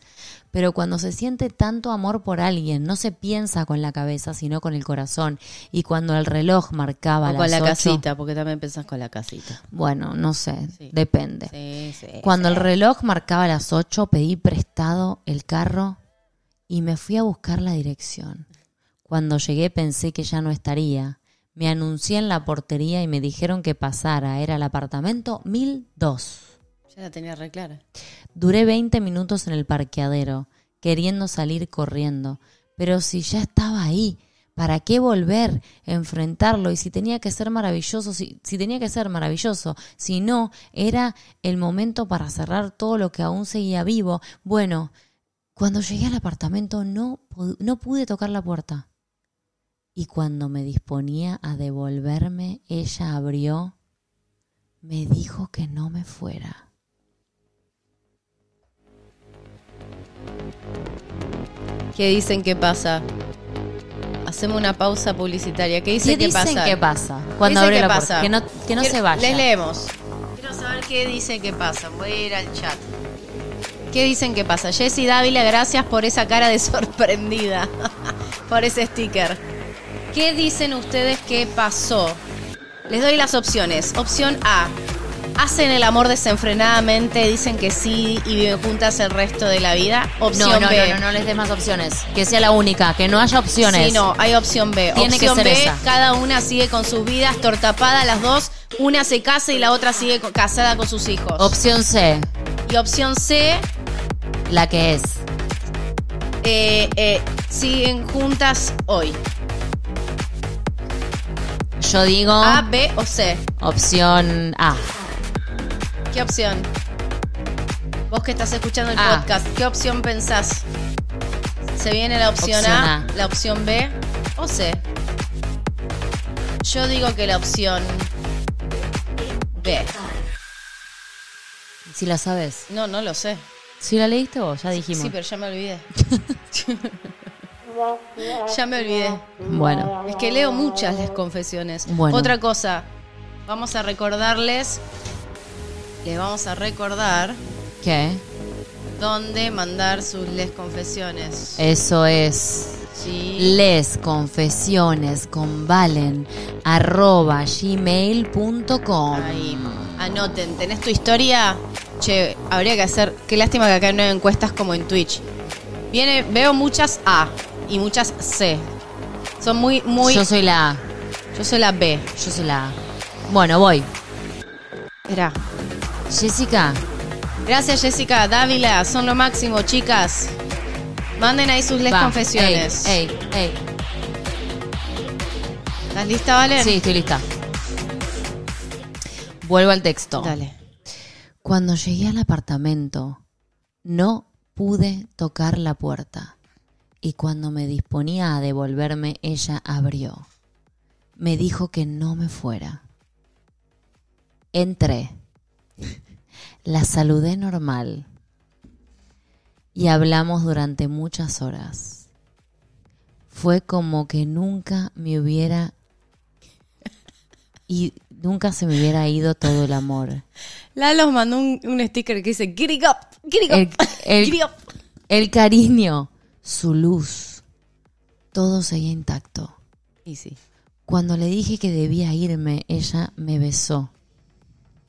Pero cuando se siente tanto amor por alguien, no se piensa con la cabeza, sino con el corazón. Y cuando el reloj marcaba O con las la casita, porque también pensás con la casita. Bueno, no sé, Sí. depende. Sí, sí. Cuando el reloj marcaba las 8, pedí prestado el carro y me fui a buscar la dirección. Cuando llegué pensé que ya no estaría. Me anuncié en la portería y me dijeron que pasara. Era el apartamento 1002. Ya la tenía re clara. Duré 20 minutos en el parqueadero, queriendo salir corriendo. Pero si ya estaba ahí, ¿para qué volver a enfrentarlo? Y si tenía que ser maravilloso, si, si tenía que ser maravilloso, si no, era el momento para cerrar todo lo que aún seguía vivo. Bueno, cuando llegué al apartamento no, no pude tocar la puerta. Y cuando me disponía a devolverme, ella abrió, me dijo que no me fuera. ¿Qué dicen que pasa? Hacemos una pausa publicitaria. ¿Qué dicen ¿Qué que dicen pasa? que pasa? Cuando abre que la pasa. puerta. Que no, que no Quiero- se vaya. Les leemos. Quiero saber qué dicen que pasa. Voy a ir al chat. ¿Qué dicen que pasa? Jessy Dávila, gracias por esa cara de sorprendida. por ese sticker. ¿Qué dicen ustedes que pasó? Les doy las opciones. Opción A. hacen el amor desenfrenadamente, dicen que sí y viven juntas el resto de la vida. Opción No, no, B. no, no, no les des más opciones. Que sea la única, que no haya opciones. Sí, no, hay opción B. Tiene que opción ser B, esa. cada una sigue con sus vidas tortapada, las dos. Una se casa y la otra sigue casada con sus hijos. Opción C, y opción C, la que es. eh, eh, siguen juntas hoy. Yo digo A, B o C. opción A. ¿Qué opción? Vos que estás escuchando el A. podcast, ¿qué opción pensás? ¿Se viene la opción, Opción A, A. la opción B o C? Yo digo que la opción B. Si la sabes. No, no lo sé. Si la leíste vos, ya dijimos. Sí, pero ya me olvidé. ya me olvidé. Bueno, Es que leo muchas las confesiones. Bueno. Otra cosa, vamos a recordarles, les vamos a recordar ¿qué? dónde mandar sus les confesiones. Eso es. Sí. Les confesiones con valen arroba gmail.com. Ahí. Anoten, ¿tenés tu historia? Che, habría que hacer. Qué lástima que acá no hay encuestas como en Twitch. Viene, veo muchas A y muchas C. Son muy, muy. Yo soy la A. yo soy la B. Yo soy la A. Bueno, voy. Era. Jessica, Gracias, Jessica. Dávila, son lo máximo, chicas. Manden ahí sus les va. confesiones. Ey, ey, ey. ¿Estás lista, Valen? Sí, estoy lista. Vuelvo al texto. Dale. Cuando llegué al apartamento, no pude tocar la puerta. Y cuando me disponía a devolverme, ella abrió. Me dijo que no me fuera. Entré. La saludé normal. Y hablamos durante muchas horas. Fue como que nunca me hubiera... Y nunca se me hubiera ido todo el amor. Lalo mandó un, un sticker que dice up, giddy El- up, el- giddy up. El cariño, su luz, todo seguía intacto. Y sí. Cuando le dije que debía irme, ella me besó.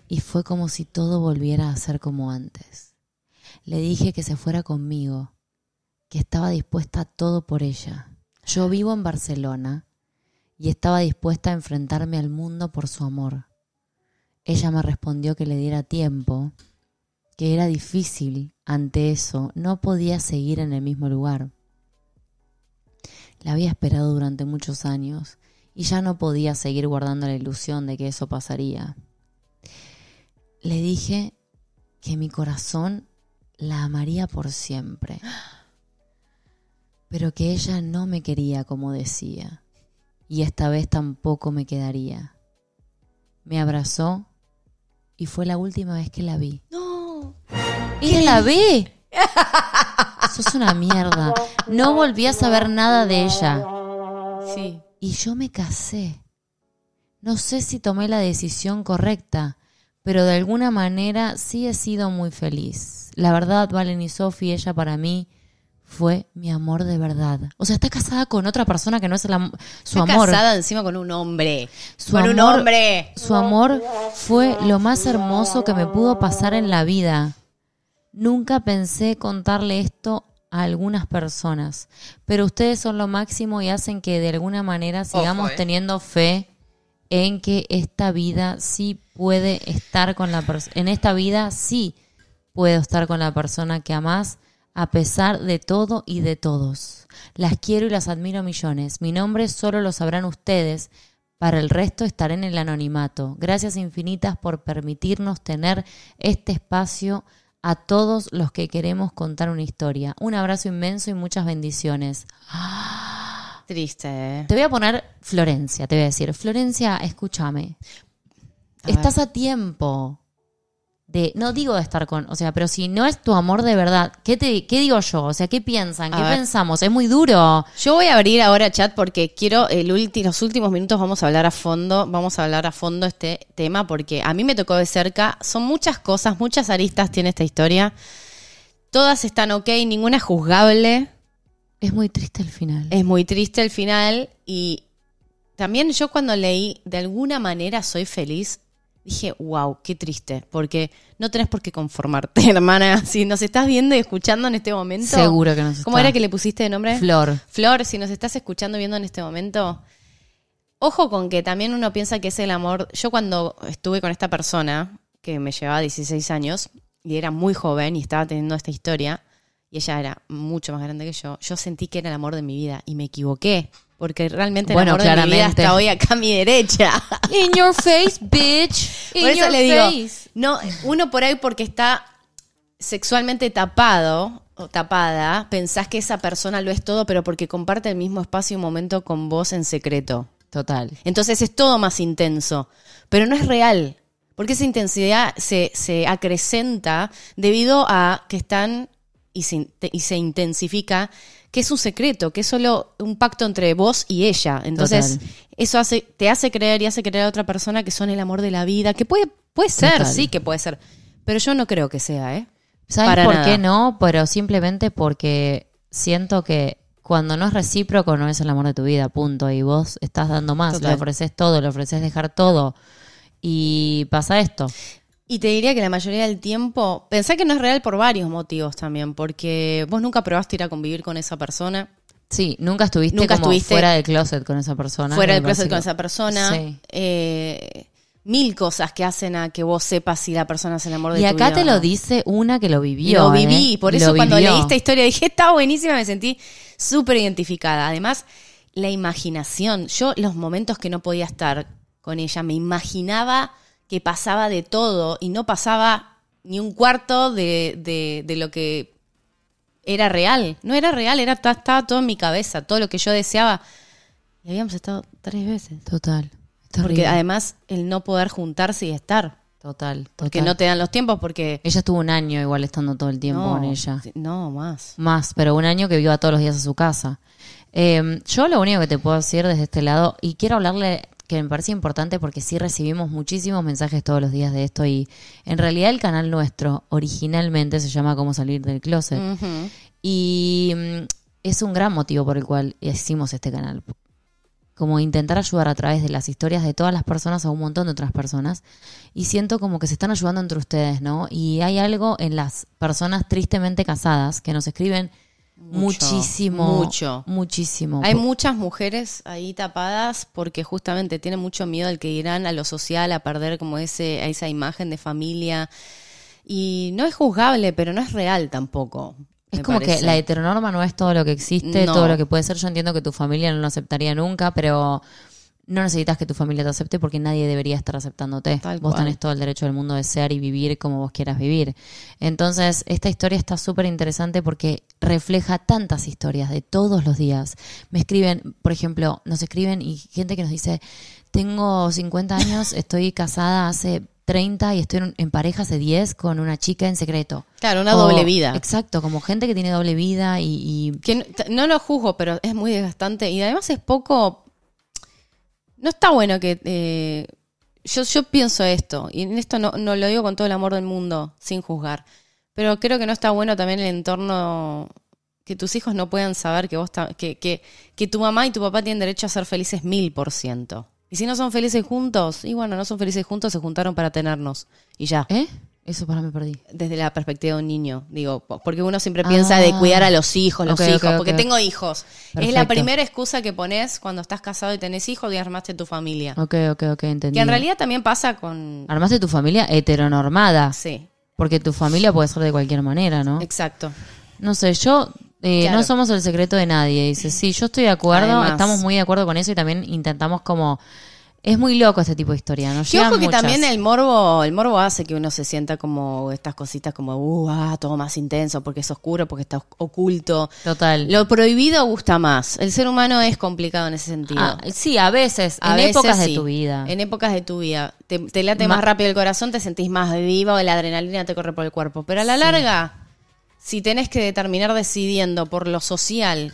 Y fue como si todo volviera a ser como antes. Le dije que se fuera conmigo, que estaba dispuesta a todo por ella. Yo vivo en Barcelona y estaba dispuesta a enfrentarme al mundo por su amor. Ella me respondió que le diera tiempo, que era difícil ante eso, no podía seguir en el mismo lugar. La había esperado durante muchos años y ya no podía seguir guardando la ilusión de que eso pasaría. Le dije que mi corazón la amaría por siempre, pero que ella no me quería como decía, y esta vez tampoco me quedaría. Me abrazó y fue la última vez que la vi. No. ¡Ella la ve! Sos una mierda. No volví a saber nada de ella. Sí. Y yo me casé. No sé si tomé la decisión correcta, pero de alguna manera sí he sido muy feliz. La verdad, Valen y Sophie, ella para mí fue mi amor de verdad. O sea, está casada con otra persona que no es el am- su Está amor. casada encima con un hombre. Su con un hombre. Su amor fue lo más hermoso que me pudo pasar en la vida. Nunca pensé contarle esto a algunas personas, pero ustedes son lo máximo y hacen que de alguna manera sigamos eh. teniendo fe en que esta vida sí puede estar con la persona, en esta vida sí puedo estar con la persona que amás a pesar de todo y de todos. Las quiero y las admiro millones. Mi nombre solo lo sabrán ustedes. Para el resto estaré en el anonimato. Gracias infinitas por permitirnos tener este espacio a todos los que queremos contar una historia. Un abrazo inmenso y muchas bendiciones. Triste, ¿eh? Te voy a poner Florencia, te voy a decir, Florencia, escúchame. A Estás a tiempo de, no digo de estar con, o sea, pero si no es tu amor de verdad, ¿qué, te, qué digo yo? O sea, ¿qué piensan? A ¿Qué ver. pensamos? Es muy duro. Yo voy a abrir ahora chat porque quiero, el ulti- los últimos minutos vamos a hablar a fondo, vamos a hablar a fondo este tema porque a mí me tocó de cerca, son muchas cosas, muchas aristas tiene esta historia, todas están ok, ninguna es juzgable, Es muy triste el final. es muy triste el final y también yo cuando leí de alguna manera soy feliz, dije, wow, qué triste, porque no tenés por qué conformarte, hermana. Si nos estás viendo y escuchando en este momento. Seguro que nos ¿Cómo está. era que le pusiste de nombre? Flor. Flor, si nos estás escuchando y viendo en este momento, ojo con que también uno piensa que es el amor. Yo cuando estuve con esta persona, que me llevaba 16 años, y era muy joven y estaba teniendo esta historia, y ella era mucho más grande que yo, yo sentí que era el amor de mi vida y me equivoqué. Porque realmente Bueno, el amor de mi vida claramente. está hoy acá a mi derecha. In your face, bitch. In Por eso your le digo, face. no, uno por ahí porque está sexualmente tapado o tapada, pensás que esa persona lo es todo, pero porque comparte el mismo espacio y un momento con vos en secreto. Total. Entonces es todo más intenso, pero no es real, porque esa intensidad se, se acrecenta debido a que están y se, y se intensifica, que es un secreto, que es solo un pacto entre vos y ella. Entonces Total. eso hace, te hace creer y hace creer a otra persona que son el amor de la vida, que puede, puede ser, Total. sí que puede ser, pero yo no creo que sea, ¿eh? ¿Sabes Para por nada. qué no? Pero simplemente porque siento que cuando no es recíproco no es el amor de tu vida, punto. Y vos estás dando más, Total. le ofreces todo, le ofreces dejar todo. Y pasa esto. Y te diría que la mayoría del tiempo, pensá que no es real por varios motivos también, porque vos nunca probaste ir a convivir con esa persona, Sí, nunca estuviste Nunca como estuviste fuera del closet con esa persona. fuera del closet con esa persona. Sí. eh, mil cosas que hacen a que vos sepas si la persona es el amor de Y tu acá vida te lo dice una que lo vivió. Lo viví, ¿eh? por Lo eso cuando vivió. leí esta historia dije, está buenísima, me sentí súper identificada. Además, la imaginación, yo los momentos que no podía estar con ella, me imaginaba que pasaba de todo y no pasaba ni un cuarto de, de- de lo que era real. No era real, era, estaba todo en mi cabeza, todo lo que yo deseaba. Y habíamos estado tres veces. Total. Porque además el no poder juntarse y estar. Total, Porque total. no te dan los tiempos, porque... Ella estuvo un año igual estando todo el tiempo no, con ella. No, más. Más, pero un año que iba todos los días a su casa. Eh, yo lo único que te puedo decir desde este lado, y quiero hablarle que me parece importante porque sí recibimos muchísimos mensajes todos los días de esto y en realidad el canal nuestro originalmente se llama Cómo salir del closet y mm, es un gran motivo por el cual hicimos este canal. Como intentar ayudar a través de las historias de todas las personas a un montón de otras personas. Y siento como que se están ayudando entre ustedes, ¿no? Y hay algo en las personas tristemente casadas que nos escriben Mucho, muchísimo. mucho. Muchísimo. Hay muchas mujeres ahí tapadas porque justamente tienen mucho miedo al que dirán, a lo social, a perder como ese, a esa imagen de familia. Y no es juzgable, pero no es real tampoco. Es como que la heteronorma no es todo lo que existe, No. todo lo que puede ser. Yo entiendo que tu familia no lo aceptaría nunca, pero no necesitas que tu familia te acepte porque nadie debería estar aceptándote. Tal vos cual. tenés todo el derecho del mundo de ser y vivir como vos quieras vivir. Entonces, esta historia está súper interesante porque refleja tantas historias de todos los días. Me escriben, por ejemplo, nos escriben y gente que nos dice, tengo 50 años, estoy casada hace 30 y estoy en, en pareja hace 10 con una chica en secreto. Claro, una O- doble vida. Exacto, como gente que tiene doble vida y, y- Que no lo juzgo, pero es muy desgastante y además es poco. No está bueno que. eh, yo, pienso esto, y en esto no, no lo digo con todo el amor del mundo, sin juzgar. Pero creo que no está bueno también el entorno. Que tus hijos no puedan saber que vos que, que, que tu mamá y tu papá tienen derecho a ser felices mil por ciento. Y si no son felices juntos, y bueno, no son felices juntos, se juntaron para tenernos. Y ya ¿Eh? Eso para me perdí. desde la perspectiva de un niño, digo, po- porque uno siempre piensa de cuidar a los hijos, los hijos, porque tengo hijos. Es la primera excusa que pones cuando estás casado y tenés hijos y armaste tu familia. Ok, ok, ok, entendí. Que en realidad también pasa con... Armaste tu familia heteronormada. Sí, Porque tu familia puede ser de cualquier manera, ¿no? exacto. No sé, yo... eh, Claro. No somos el secreto de nadie. Dice, sí, yo estoy de acuerdo, Además. estamos muy de acuerdo con eso y también intentamos como... Es muy loco este tipo de historia, ¿no? Que Llegan ojo que muchas. también el morbo, el morbo hace que uno se sienta como estas cositas como, uh, ah, todo más intenso, porque es oscuro, porque está oculto. Total. Lo prohibido gusta más. El ser humano es complicado en ese sentido. Ah, sí, a veces, A en veces épocas de tu vida. En épocas de tu vida. Te, te late más rápido el corazón, te sentís más viva la adrenalina te corre por el cuerpo. Pero a la larga, si tenés que determinar decidiendo por lo social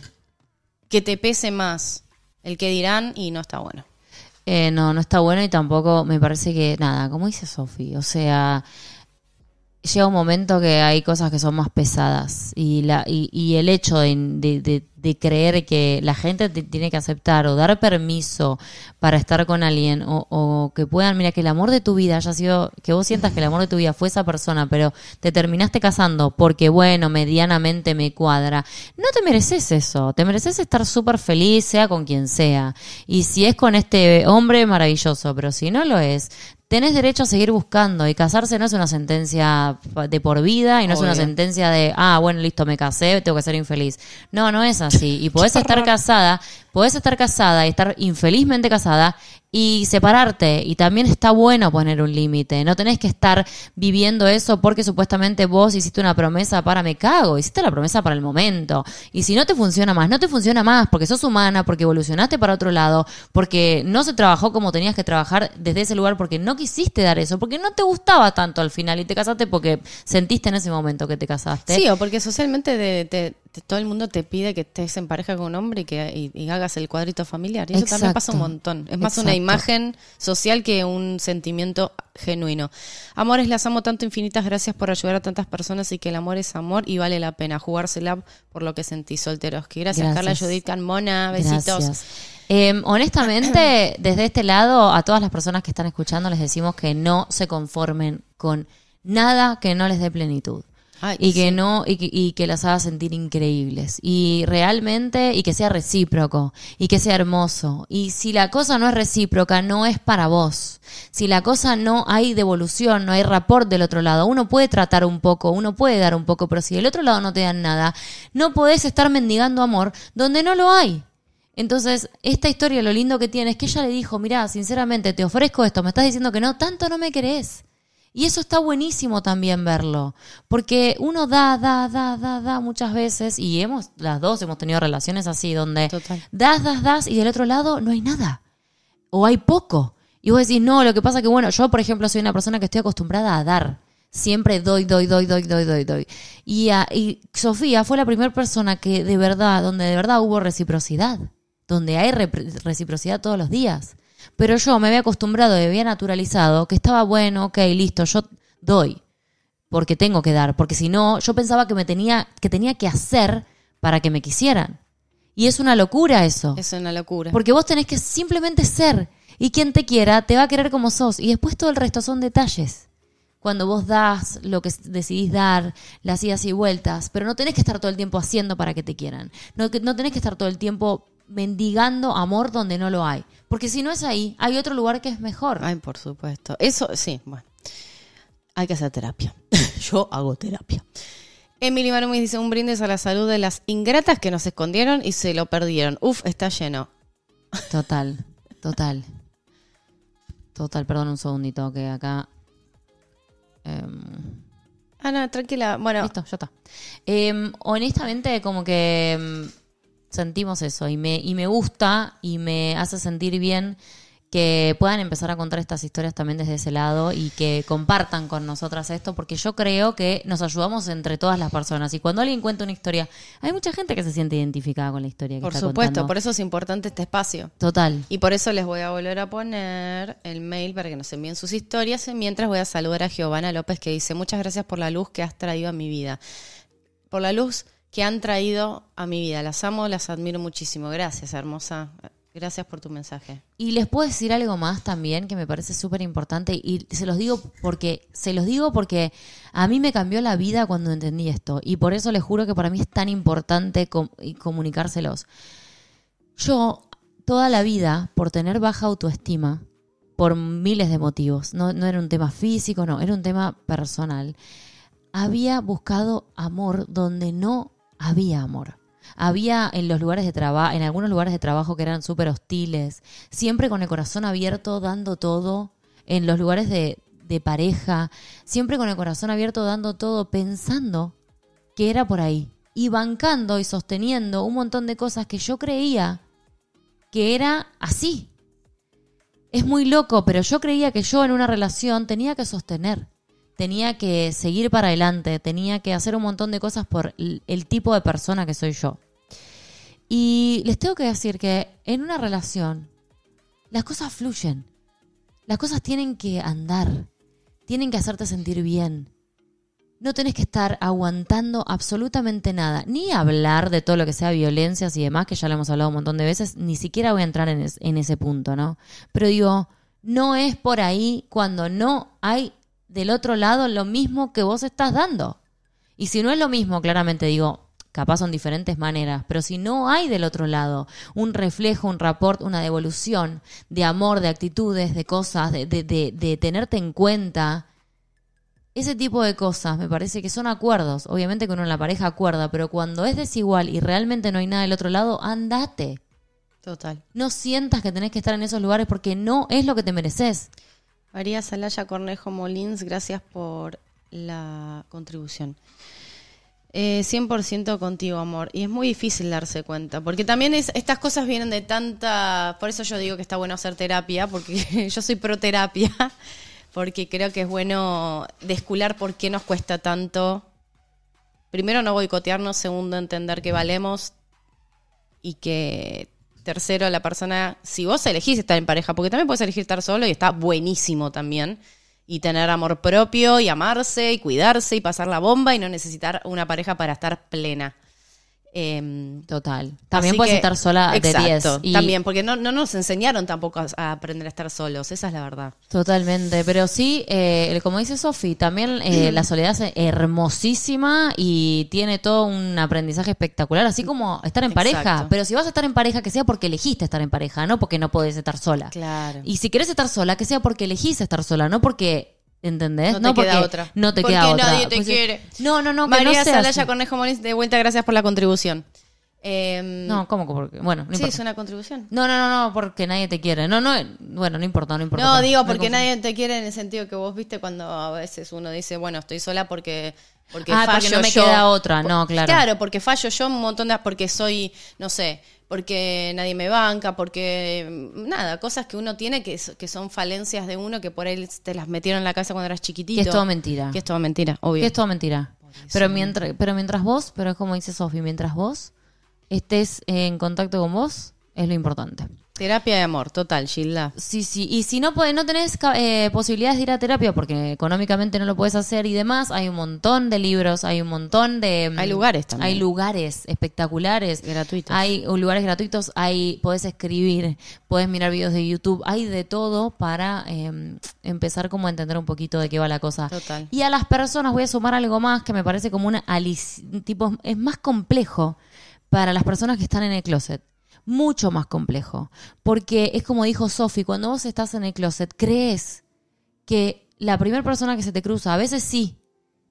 que te pese más el que dirán, y no está bueno. Eh, no, no está bueno y tampoco me parece que, nada, como dice Sofi, o sea, llega un momento que hay cosas que son más pesadas y, la, y, y el hecho de, de, creer que la gente te tiene que aceptar o dar permiso para estar con alguien o, o, que puedan, mira, que el amor de tu vida haya sido, que vos sientas que el amor de tu vida fue esa persona, pero te terminaste casando porque, bueno, medianamente me cuadra, no te mereces eso, te mereces estar súper feliz, sea con quien sea. Y si es con este hombre, maravilloso, pero si no lo es, tenés derecho a seguir buscando y casarse no es una sentencia de por vida y no es una sentencia de, ah, bueno, listo, me casé, tengo que ser infeliz. No, no es así. Y podés estar casada, podés estar casada y estar infelizmente casada y separarte. Y también está bueno poner un límite. No tenés que estar viviendo eso porque supuestamente vos hiciste una promesa para me cago. Hiciste la promesa para el momento. Y si no te funciona más, no te funciona más porque sos humana, porque evolucionaste para otro lado, porque no se trabajó como tenías que trabajar desde ese lugar, porque no quisiste dar eso, porque no te gustaba tanto al final y te casaste porque sentiste en ese momento que te casaste. Sí, o porque socialmente todo el mundo te pide que estés en pareja con un hombre y que y, hagas el cuadrito familiar. Y eso también pasa un montón. Es más una imagen social que un sentimiento genuino. Amores, las amo tanto infinitas. Gracias por ayudar a tantas personas y que el amor es amor y vale la pena jugársela por lo que sentí solteros. Que gracias, Carla, Judith, Carmona. Besitos. Em, honestamente, desde este lado, a todas las personas que están escuchando les decimos que no se conformen con nada que no les dé plenitud y que no y que, las haga sentir increíbles. Y realmente y que sea recíproco y que sea hermoso. Y si la cosa no es recíproca no es para vos. Si la cosa no hay devolución no hay rapport del otro lado uno puede tratar un poco uno puede dar un poco pero si del otro lado no te dan nada no podés estar mendigando amor donde no lo hay. Entonces, esta historia, lo lindo que tiene es que ella le dijo, mira, sinceramente, te ofrezco esto, me estás diciendo que no, tanto no me querés. Y eso está buenísimo también verlo, porque uno da, da, da, da, da muchas veces, y hemos, las dos hemos tenido relaciones así, donde das, das, das, y del otro lado no hay nada, o hay poco. Y vos decís, no, lo que pasa que, bueno, yo, por ejemplo, soy una persona que estoy acostumbrada a dar. Siempre doy, doy, doy, doy, doy, doy, doy. Y, y Sofía fue la primera persona que de verdad, donde de verdad hubo reciprocidad, donde hay reciprocidad todos los días. Pero yo me había acostumbrado, me había naturalizado que estaba bueno, ok, listo, yo doy, porque tengo que dar, porque si no, yo pensaba que me tenía que tenía que hacer para que me quisieran. Y es una locura eso. Es una locura. Porque vos tenés que simplemente ser y quien te quiera te va a querer como sos y después todo el resto son detalles. Cuando vos das lo que decidís dar, las idas y vueltas, pero no tenés que estar todo el tiempo haciendo para que te quieran. No, no tenés que estar todo el tiempo mendigando amor donde no lo hay. Porque si no es ahí, hay otro lugar que es mejor. Ay, por supuesto. Eso, sí, bueno. Hay que hacer terapia. Yo hago terapia. Emily me dice un brindis a la salud de las ingratas que nos escondieron y se lo perdieron. Uf, está lleno. Total, total. Total, perdón un segundito que acá... Em, ah, no, tranquila. Bueno. Listo, ya está. Em, honestamente, como que em, sentimos eso y me, y me gusta y me hace sentir bien que puedan empezar a contar estas historias también desde ese lado y que compartan con nosotras esto, porque yo creo que nos ayudamos entre todas las personas. Y cuando alguien cuenta una historia, hay mucha gente que se siente identificada con la historia que Por está supuesto, por eso es importante este espacio. Total. Y por eso les voy a volver a poner el mail para que nos envíen sus historias. Mientras voy a saludar a Giovanna López que dice, muchas gracias por la luz que has traído a mi vida. Por la luz que han traído a mi vida. Las amo, las admiro muchísimo. Gracias, hermosa. Gracias por tu mensaje. Y les puedo decir algo más también que me parece súper importante y se los digo porque se los digo porque a mí me cambió la vida cuando entendí esto y por eso les juro que para mí es tan importante comunicárselos. Yo toda la vida por tener baja autoestima por miles de motivos, no, no era un tema físico, no, era un tema personal. Había buscado amor donde no había amor. Había en los lugares de trabajo, en algunos lugares de trabajo que eran súper hostiles, siempre con el corazón abierto, dando todo, en los lugares de, de pareja, siempre con el corazón abierto, dando todo, pensando que era por ahí, y bancando y sosteniendo un montón de cosas que yo creía que era así. Es muy loco, pero yo creía que yo en una relación tenía que sostener tenía que seguir para adelante, tenía que hacer un montón de cosas por el tipo de persona que soy yo. Y les tengo que decir que en una relación las cosas fluyen, las cosas tienen que andar, tienen que hacerte sentir bien. no tenés que estar aguantando absolutamente nada, ni hablar de todo lo que sea violencias y demás, que ya lo hemos hablado un montón de veces, ni siquiera voy a entrar en, es- en ese punto, ¿no? Pero digo, no es por ahí cuando no hay del otro lado lo mismo que vos estás dando. Y si no es lo mismo, claramente digo, capaz son diferentes maneras, pero si no hay del otro lado un reflejo, un rapport, una devolución de amor, de actitudes, de cosas, de, de, de, de tenerte en cuenta, ese tipo de cosas me parece que son acuerdos. Obviamente que uno en la pareja acuerda, pero cuando es desigual y realmente no hay nada del otro lado, andate. Total. No sientas que tenés que estar en esos lugares porque no es lo que te mereces. María Salaya Cornejo Molins, gracias por la contribución. Eh, 100% contigo, amor. Y es muy difícil darse cuenta, porque también es, estas cosas vienen de tanta... Por eso yo digo que está bueno hacer terapia, porque yo soy pro terapia, porque creo que es bueno descular por qué nos cuesta tanto. Primero, no boicotearnos. Segundo, entender que valemos. Y que, tercero, la persona, si vos elegís estar en pareja, porque también puedes elegir estar solo y está buenísimo también. Y tener amor propio y amarse y cuidarse y pasar la bomba y no necesitar una pareja para estar plena. Em, Total. También puedes que- estar sola de 10. Exacto, y- También, porque no, no nos enseñaron tampoco a, a aprender a estar solos. Esa es la verdad. Totalmente, pero sí, eh, como dice Sofi, también eh, la soledad es hermosísima y tiene todo un aprendizaje espectacular, así como estar en pareja. Pero si vas a estar en pareja, que sea porque elegiste estar en pareja, no porque no podés estar sola. Claro. Y si querés estar sola, que sea porque elegís estar sola, no porque, ¿entendés? No te queda porque otra. No te Porque queda otra. nadie te Pues, quiere. No, no, no, que María no sea Salaya. Cornejo Molins, de vuelta, gracias por la contribución. Em, No, ¿cómo? Porque, bueno, no sí, importa. es una contribución. No, no, no, no, porque nadie te quiere. No, no, bueno, no importa, no importa. No, digo, porque nadie te quiere en el sentido que vos viste cuando a veces uno dice, bueno, estoy sola porque porque Ah, fallo porque no me yo. queda otra. No, claro. Claro, porque fallo yo un montón de porque soy, no sé, porque nadie me banca, porque mm, nada, cosas que uno tiene que, que son falencias de uno que por ahí te las metieron en la casa cuando eras chiquitito. Que es todo mentira. Que es todo mentira, obvio. Que es todo mentira. Pero mientras, pero mientras vos, pero es como dice Sofi, mientras vos estés en contacto con vos, es lo importante. Terapia de amor, total, Gilda. Sí, sí. Y si no podés, no tenés eh, posibilidades de ir a terapia porque económicamente no lo puedes hacer y demás, hay un montón de libros, hay un montón de... mm, Hay lugares también. Hay lugares espectaculares. Gratuitos. Hay lugares gratuitos, hay, podés escribir, podés mirar videos de YouTube, hay de todo para eh, empezar como a entender un poquito de qué va la cosa. Total. Y a las personas voy a sumar algo más que me parece como una tipo es más complejo para las personas que están en el closet. Mucho más complejo. Porque es como dijo Sofi, cuando vos estás en el closet, crees que la primera persona que se te cruza, a veces sí,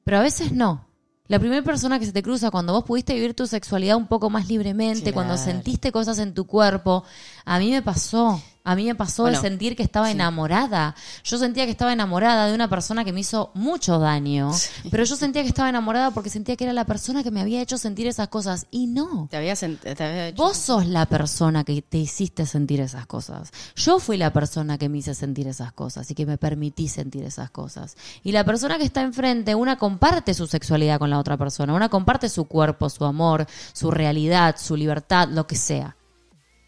pero a veces no. La primera persona que se te cruza cuando vos pudiste vivir tu sexualidad un poco más libremente, cuando sentiste cosas en tu cuerpo, a mí me pasó. A mí me pasó Bueno, de sentir que estaba enamorada. Yo sentía que estaba enamorada de una persona que me hizo mucho daño, pero yo sentía que estaba enamorada porque sentía que era la persona que me había hecho sentir esas cosas. Y no. Te había, te había hecho- Vos sos la persona que te hiciste sentir esas cosas. Yo fui la persona que me hice sentir esas cosas y que me permití sentir esas cosas. Y la persona que está enfrente, una comparte su sexualidad con la otra persona, una comparte su cuerpo, su amor, su realidad, su libertad, lo que sea.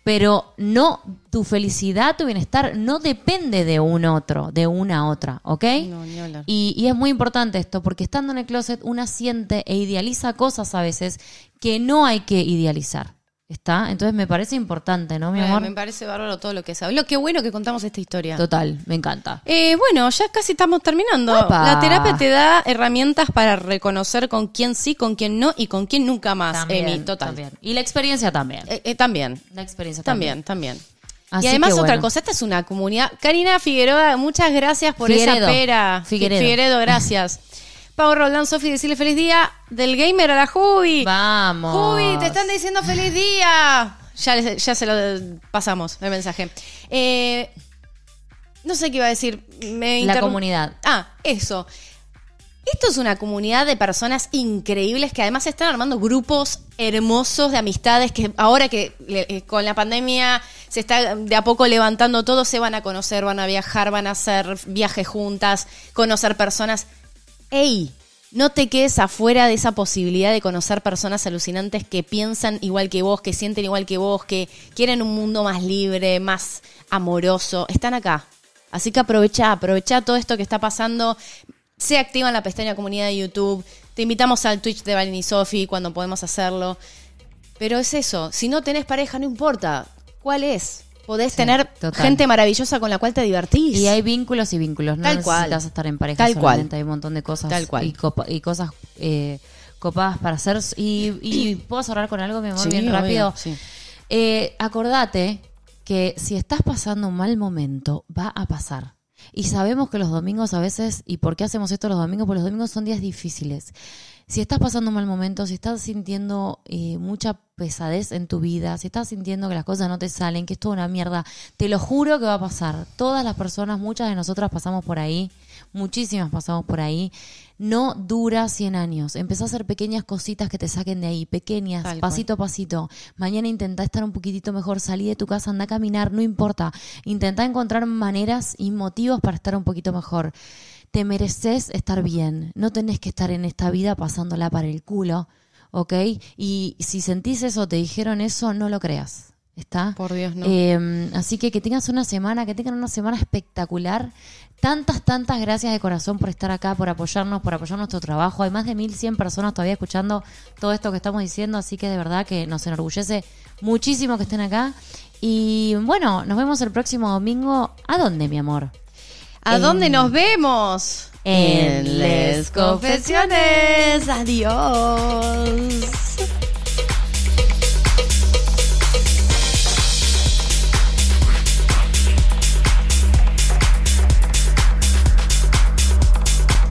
Pero no, tu felicidad, tu bienestar no depende de un otro, de una otra, ¿ok? No, ni hablar. Y, y es muy importante esto, porque estando en el closet una siente e idealiza cosas a veces que no hay que idealizar. ¿Está? Entonces me parece importante, ¿no, mi Eh, amor? me parece bárbaro todo lo que se habló. Qué bueno que contamos esta historia. Total, me encanta. Eh, bueno, ya casi estamos terminando. Opa. La terapia te da herramientas para reconocer con quién sí, con quién no y con quién nunca más. Emi, total. también. Y la experiencia también. Eh, eh, también. La experiencia También, también. Así y además otra cosa, esta es una comunidad. Karina Figueroa, muchas gracias por esa pera. Figueredo. Figueredo, gracias. Pau Roldán, Sofi, decirle feliz día del gamer a la Jubi. Vamos. Jubi, te están diciendo feliz día. Ya, les- ya se lo pasamos, el mensaje. Eh, no sé qué iba a decir. Me La interrum- comunidad. Ah, eso. Esto es una comunidad de personas increíbles que además están armando grupos hermosos de amistades que ahora que le- eh, con la pandemia se está de a poco levantando todo, se van a conocer, van a viajar, van a hacer viajes juntas, conocer personas. ¡Ey! No te quedes afuera de esa posibilidad de conocer personas alucinantes que piensan igual que vos, que sienten igual que vos, que quieren un mundo más libre, más amoroso. Están acá. Así que aprovecha, aprovecha todo esto que está pasando. se activa en la pestaña comunidad de YouTube. Te invitamos al Twitch de Valen y Sofi cuando podemos hacerlo. Pero es eso, si no tenés pareja, no importa. ¿Cuál es? Podés tener total. gente maravillosa con la cual te divertís. Y hay vínculos y vínculos. No Tal cual. necesitas estar en pareja Tal cual. Hay un montón de cosas. Tal cual. Y, copa- y cosas eh, copadas para hacer. Y, y puedo cerrar con algo, mi amor, Sí, bien obvio, rápido. sí. Eh, acordate que si estás pasando un mal momento, va a pasar. Y sabemos que los domingos a veces, ¿y por qué hacemos esto los domingos? Porque los domingos son días difíciles. Si estás pasando un mal momento, si estás sintiendo eh, mucha pesadez en tu vida, si estás sintiendo que las cosas no te salen, que es toda una mierda, te lo juro que va a pasar. Todas las personas, muchas de nosotras pasamos por ahí, muchísimas pasamos por ahí. No dura 100 años. Empezá a hacer pequeñas cositas que te saquen de ahí, pequeñas, Tal cual. pasito a pasito. Mañana intenta estar un poquitito mejor, salí de tu casa, anda a caminar, no importa. Intenta encontrar maneras y motivos para estar un poquito mejor. Te mereces estar bien. No tenés que estar en esta vida pasándola para el culo, ¿ok? Y si sentís eso, te dijeron eso, no lo creas. ¿Está? Por Dios, no. Eh, así que que tengas una semana, que tengan una semana espectacular. Tantas, tantas gracias de corazón por estar acá, por apoyarnos, por apoyar nuestro trabajo. Hay más de 1100 personas todavía escuchando todo esto que estamos diciendo, así que de verdad que nos enorgullece muchísimo que estén acá. Y bueno, nos vemos el próximo domingo. ¿A dónde, mi amor? ¿A en- dónde nos vemos? en Les Confesiones. Adiós.